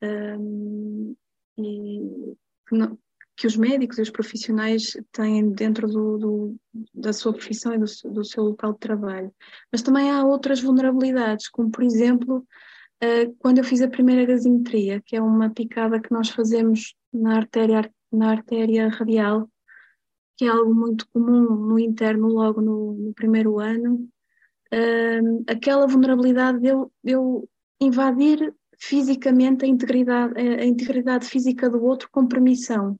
um, e que, não, que, os médicos e os profissionais têm dentro do, do, da sua profissão e do, do seu local de trabalho. Mas também há outras vulnerabilidades, como, por exemplo, quando eu fiz a primeira gasometria, que é uma picada que nós fazemos na artéria, na artéria radial, que é algo muito comum no interno logo no, no primeiro ano, uh, aquela vulnerabilidade de eu, eu invadir fisicamente a integridade, a integridade física do outro com permissão.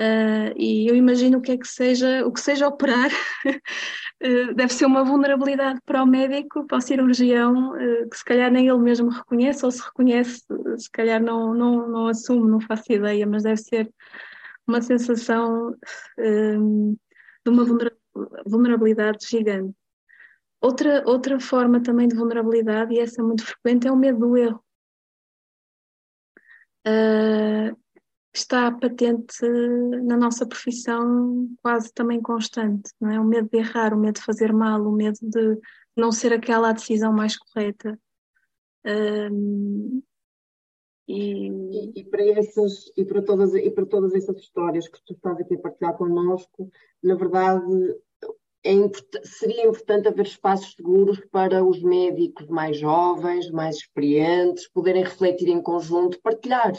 Uh, e eu imagino que é que seja, o que seja operar, uh, deve ser uma vulnerabilidade para o médico, para o cirurgião, uh, que se calhar nem ele mesmo reconhece, ou se reconhece, se calhar não, não, não assume, não faço ideia, mas deve ser uma sensação de uma vulnerabilidade gigante. Outra, outra forma também de vulnerabilidade, e essa é muito frequente, é o medo do erro. Uh, está patente na nossa profissão quase também constante, não é? O medo de errar, o medo de fazer mal, o medo de não ser aquela a decisão mais correta. Um, e... E, e, para essas, e, para todas, e para todas essas histórias que tu estás aqui a partilhar connosco, na verdade é seria importante haver espaços seguros para os médicos mais jovens, mais experientes, poderem refletir em conjunto, partilhar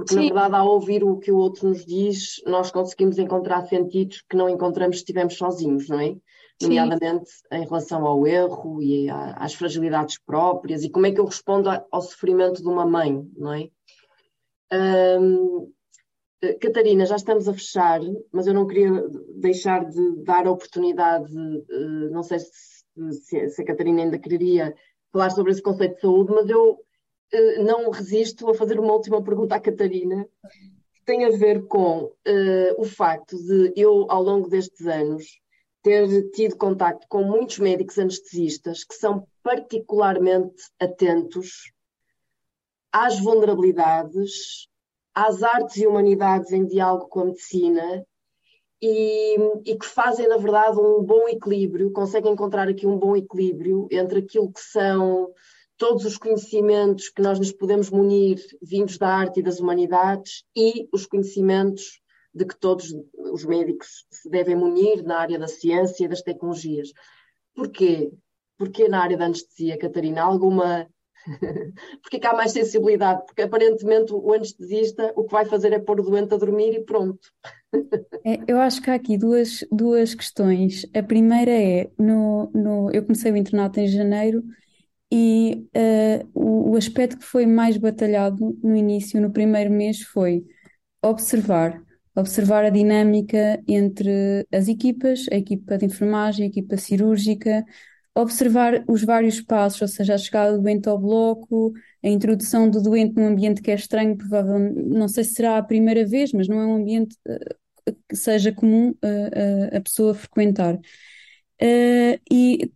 porque Sim. na verdade, ao ouvir o que o outro nos diz, nós conseguimos encontrar sentidos que não encontramos se estivermos sozinhos, não é? Nomeadamente em relação ao erro e às fragilidades próprias e como é que eu respondo ao sofrimento de uma mãe, não é? Catarina, já estamos a fechar, mas eu não queria deixar de dar a oportunidade, eh, não sei se, se a Catarina ainda queria falar sobre esse conceito de saúde, mas eu eh, não resisto a fazer uma última pergunta à Catarina, que tem a ver com uh, o facto de eu, ao longo destes anos, ter tido contacto com muitos médicos anestesistas que são particularmente atentos às vulnerabilidades, às artes e humanidades em diálogo com a medicina e, e, que fazem, na verdade, um bom equilíbrio, conseguem encontrar aqui um bom equilíbrio entre aquilo que são todos os conhecimentos que nós nos podemos munir vindos da arte e das humanidades e os conhecimentos de que todos os médicos se devem munir na área da ciência e das tecnologias. Porquê? Porquê na área da anestesia, Catarina? Alguma. Porquê que há mais sensibilidade? Porque aparentemente o anestesista o que vai fazer é pôr o doente a dormir e pronto. É, eu acho que há aqui duas, duas questões. A primeira é, no, no, eu comecei o internato em janeiro e uh, o, o aspecto que foi mais batalhado no início, no primeiro mês, foi observar, observar a dinâmica entre as equipas, a equipa de enfermagem, a equipa cirúrgica, observar os vários passos, ou seja, a chegada do doente ao bloco, a introdução do doente num ambiente que é estranho, provavelmente, não sei se será a primeira vez, mas não é um ambiente uh, que seja comum uh, a pessoa frequentar. e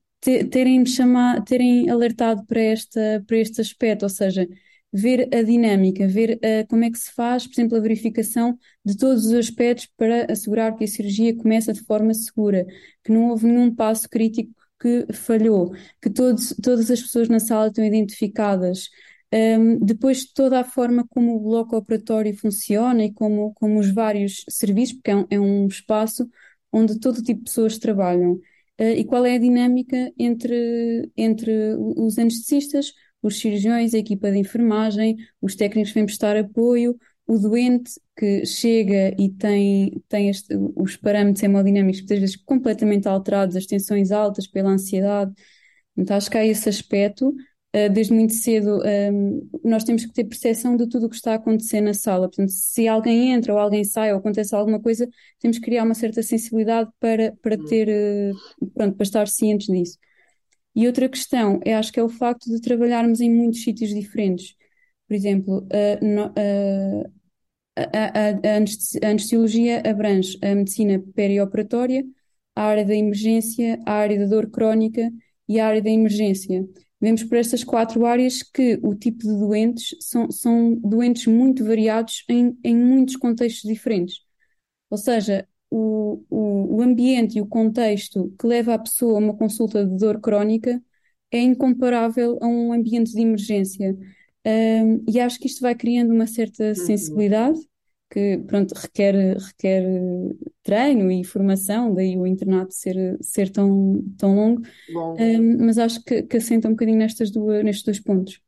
terem chamado, terem alertado para, esta, para este aspecto, ou seja, ver a dinâmica, ver uh, como é que se faz, por exemplo, a verificação de todos os aspectos para assegurar que a cirurgia começa de forma segura, que não houve nenhum passo crítico que falhou, que todos, todas as pessoas na sala estão identificadas. Um, depois, toda a forma como o bloco operatório funciona e como, como os vários serviços, porque é um, é um espaço onde todo tipo de pessoas trabalham. Uh, e qual é a dinâmica entre, entre os anestesistas, os cirurgiões, a equipa de enfermagem, os técnicos que vêm prestar apoio, o doente que chega e tem, tem este, os parâmetros hemodinâmicos muitas vezes completamente alterados, as tensões altas pela ansiedade. Então acho que há esse aspecto eh, desde muito cedo, ehm, nós temos que ter percepção de tudo o que está a acontecer na sala. Portanto, se alguém entra ou alguém sai ou acontece alguma coisa, temos que criar uma certa sensibilidade para, para Hum. ter, uh, pronto, para estar cientes disso. E outra questão, é, acho que é o facto de trabalharmos em muitos sítios diferentes. Por exemplo, uh, a, a, a, anestesiologia abrange a medicina perioperatória, a área da emergência, a área da dor crónica e a área da emergência. Vemos por estas quatro áreas que o tipo de doentes são, são doentes muito variados em, em muitos contextos diferentes. Ou seja, o, o, o ambiente e o contexto que leva a pessoa a uma consulta de dor crónica é incomparável a um ambiente de emergência. Um, e acho que isto vai criando uma certa Uhum. sensibilidade que pronto, requer, requer treino e formação, daí o internato ser, ser tão, tão longo, um, mas acho que, que assenta um bocadinho nestas duas, nestes dois pontos.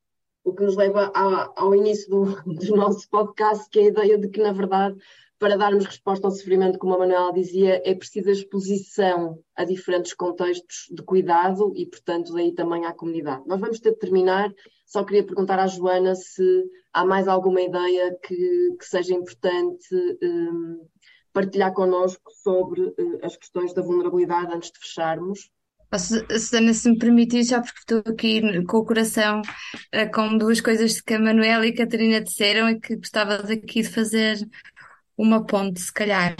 O que nos leva ao, ao início do, do nosso podcast, que é a ideia de que, na verdade, para darmos resposta ao sofrimento, como a Manuela dizia, é preciso a exposição a diferentes contextos de cuidado e, portanto, daí também à comunidade. Nós vamos ter de terminar, só queria perguntar à Joana se há mais alguma ideia que, que seja importante um, partilhar connosco sobre as questões da vulnerabilidade antes de fecharmos. Susana, se me permitir, já porque estou aqui com o coração com duas coisas que a Manuela e a Catarina disseram e que gostava aqui de fazer uma ponte, se calhar,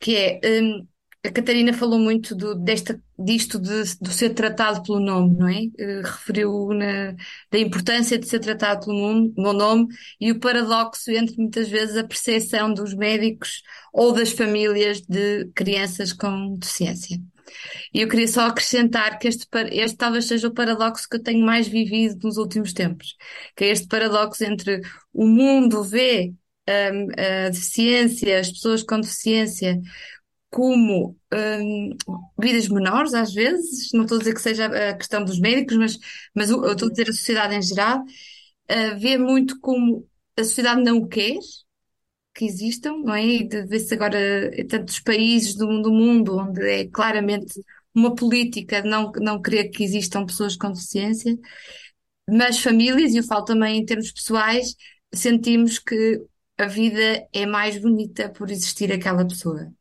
que é um, a Catarina falou muito do, desta, disto de, de ser tratado pelo nome, não é? Uh, referiu na, da importância de ser tratado pelo nome, meu nome e o paradoxo entre muitas vezes a percepção dos médicos ou das famílias de crianças com deficiência. E eu queria só acrescentar que este, este talvez seja o paradoxo que eu tenho mais vivido nos últimos tempos, que é este paradoxo entre o mundo vê um, a deficiência, as pessoas com deficiência, como um, vidas menores, às vezes, não estou a dizer que seja a questão dos médicos, mas, mas eu estou a dizer a sociedade em geral, uh, vê muito como a sociedade não o quer que existam, não é? E ver-se agora em tantos países do, do mundo onde é claramente uma política de não, não querer que existam pessoas com deficiência, mas famílias, e eu falo também em termos pessoais, sentimos que a vida é mais bonita por existir aquela pessoa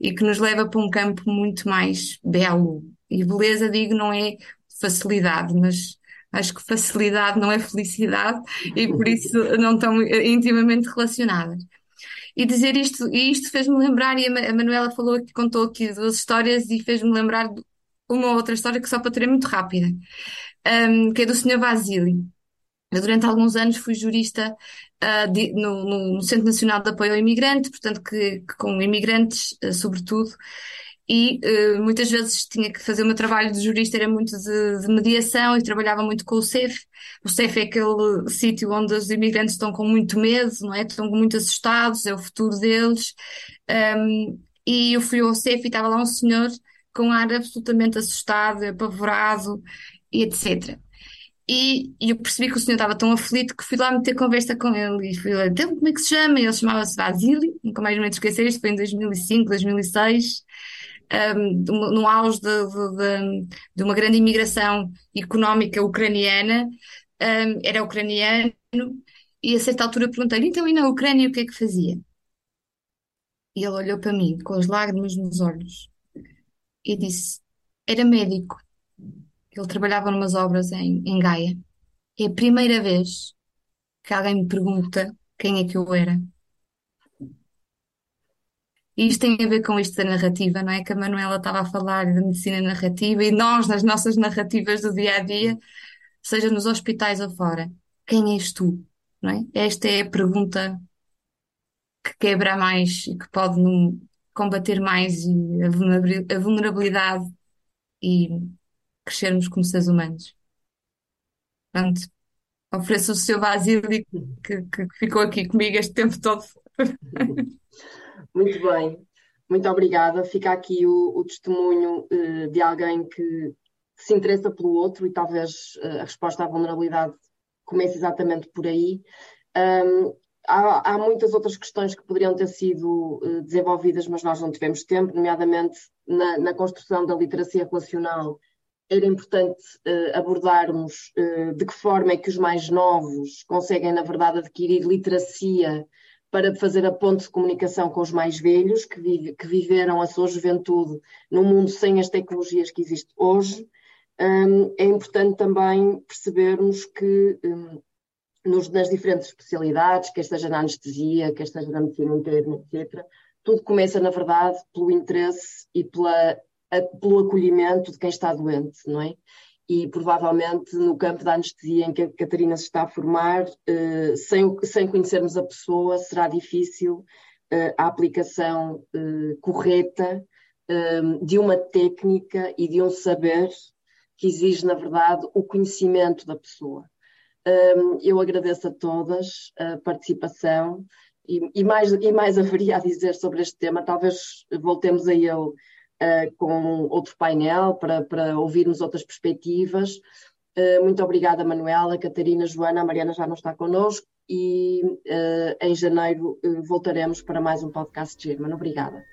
e que nos leva para um campo muito mais belo. E beleza, digo, não é facilidade, mas acho que facilidade não é felicidade e por isso não estão intimamente relacionadas. E dizer isto, e isto fez-me lembrar, e a Manuela falou aqui, contou aqui duas histórias e fez-me lembrar uma outra história que só para ter é muito rápida, um, que é do Sr. Vasily. Eu, durante alguns anos, fui jurista uh, de, no, no, Centro Nacional de Apoio ao Imigrante, portanto, que, que com imigrantes, uh, sobretudo, e uh, muitas vezes tinha que fazer o meu trabalho de jurista, era muito de, de, mediação e trabalhava muito com o CEF. O CEF é aquele sítio onde os imigrantes estão com muito medo, não é? Estão muito assustados, é o futuro deles. Um, e eu fui ao CEF e estava lá um senhor com ar absolutamente assustado, apavorado e etc. E, e, eu percebi que o senhor estava tão aflito que fui lá meter conversa com ele e fui lá, então como é que se chama? E ele chamava-se Vasily, nunca mais me esquecer, isto foi em 2005, 2006, um, no auge de, de, de, uma grande imigração económica ucraniana, um, era ucraniano, e a certa altura perguntei-lhe, então e na Ucrânia o que é que fazia? E ele olhou para mim com as lágrimas nos olhos e disse, era médico. Ele trabalhava numas obras em, em Gaia. É a primeira vez que alguém me pergunta quem é que eu era. E isto tem a ver com isto da narrativa, não é? Que a Manuela estava a falar de medicina narrativa e nós, nas nossas narrativas do dia a dia, seja nos hospitais ou fora, quem és tu? Não é? Esta é a pergunta que quebra mais e que pode combater mais a vulnerabilidade e crescermos como seres humanos. Portanto, ofereço o seu vazio que, que ficou aqui comigo este tempo todo. Muito bem, muito obrigada. Fica aqui o, o testemunho uh, de alguém que se interessa pelo outro e talvez uh, a resposta à vulnerabilidade comece exatamente por aí. Um, há, há, muitas outras questões que poderiam ter sido uh, desenvolvidas, mas nós não tivemos tempo, nomeadamente na, na construção da literacia relacional era importante uh, abordarmos uh, de que forma é que os mais novos conseguem, na verdade, adquirir literacia para fazer a ponte de comunicação com os mais velhos, que, que viveram a sua juventude num mundo sem as tecnologias que existem hoje. Um, é importante também percebermos que um, nos, nas diferentes especialidades, quer esteja na anestesia, quer esteja na medicina interna, etc., tudo começa, na verdade, pelo interesse e pela pelo acolhimento de quem está doente, não é? E provavelmente no campo da anestesia em que a Catarina se está a formar, eh, sem, sem conhecermos a pessoa, será difícil eh, a aplicação eh, correta de uma técnica e de um saber que exige, na verdade, o conhecimento da pessoa. eu agradeço a todas a participação e, e, mais, e mais haveria a dizer sobre este tema, talvez voltemos a ele uh, com outro painel para, para ouvirmos outras perspectivas. Uh, muito obrigada, Manuela, Catarina, Joana, a Mariana já não está connosco e uh, em janeiro voltaremos para mais um podcast de German. Obrigada.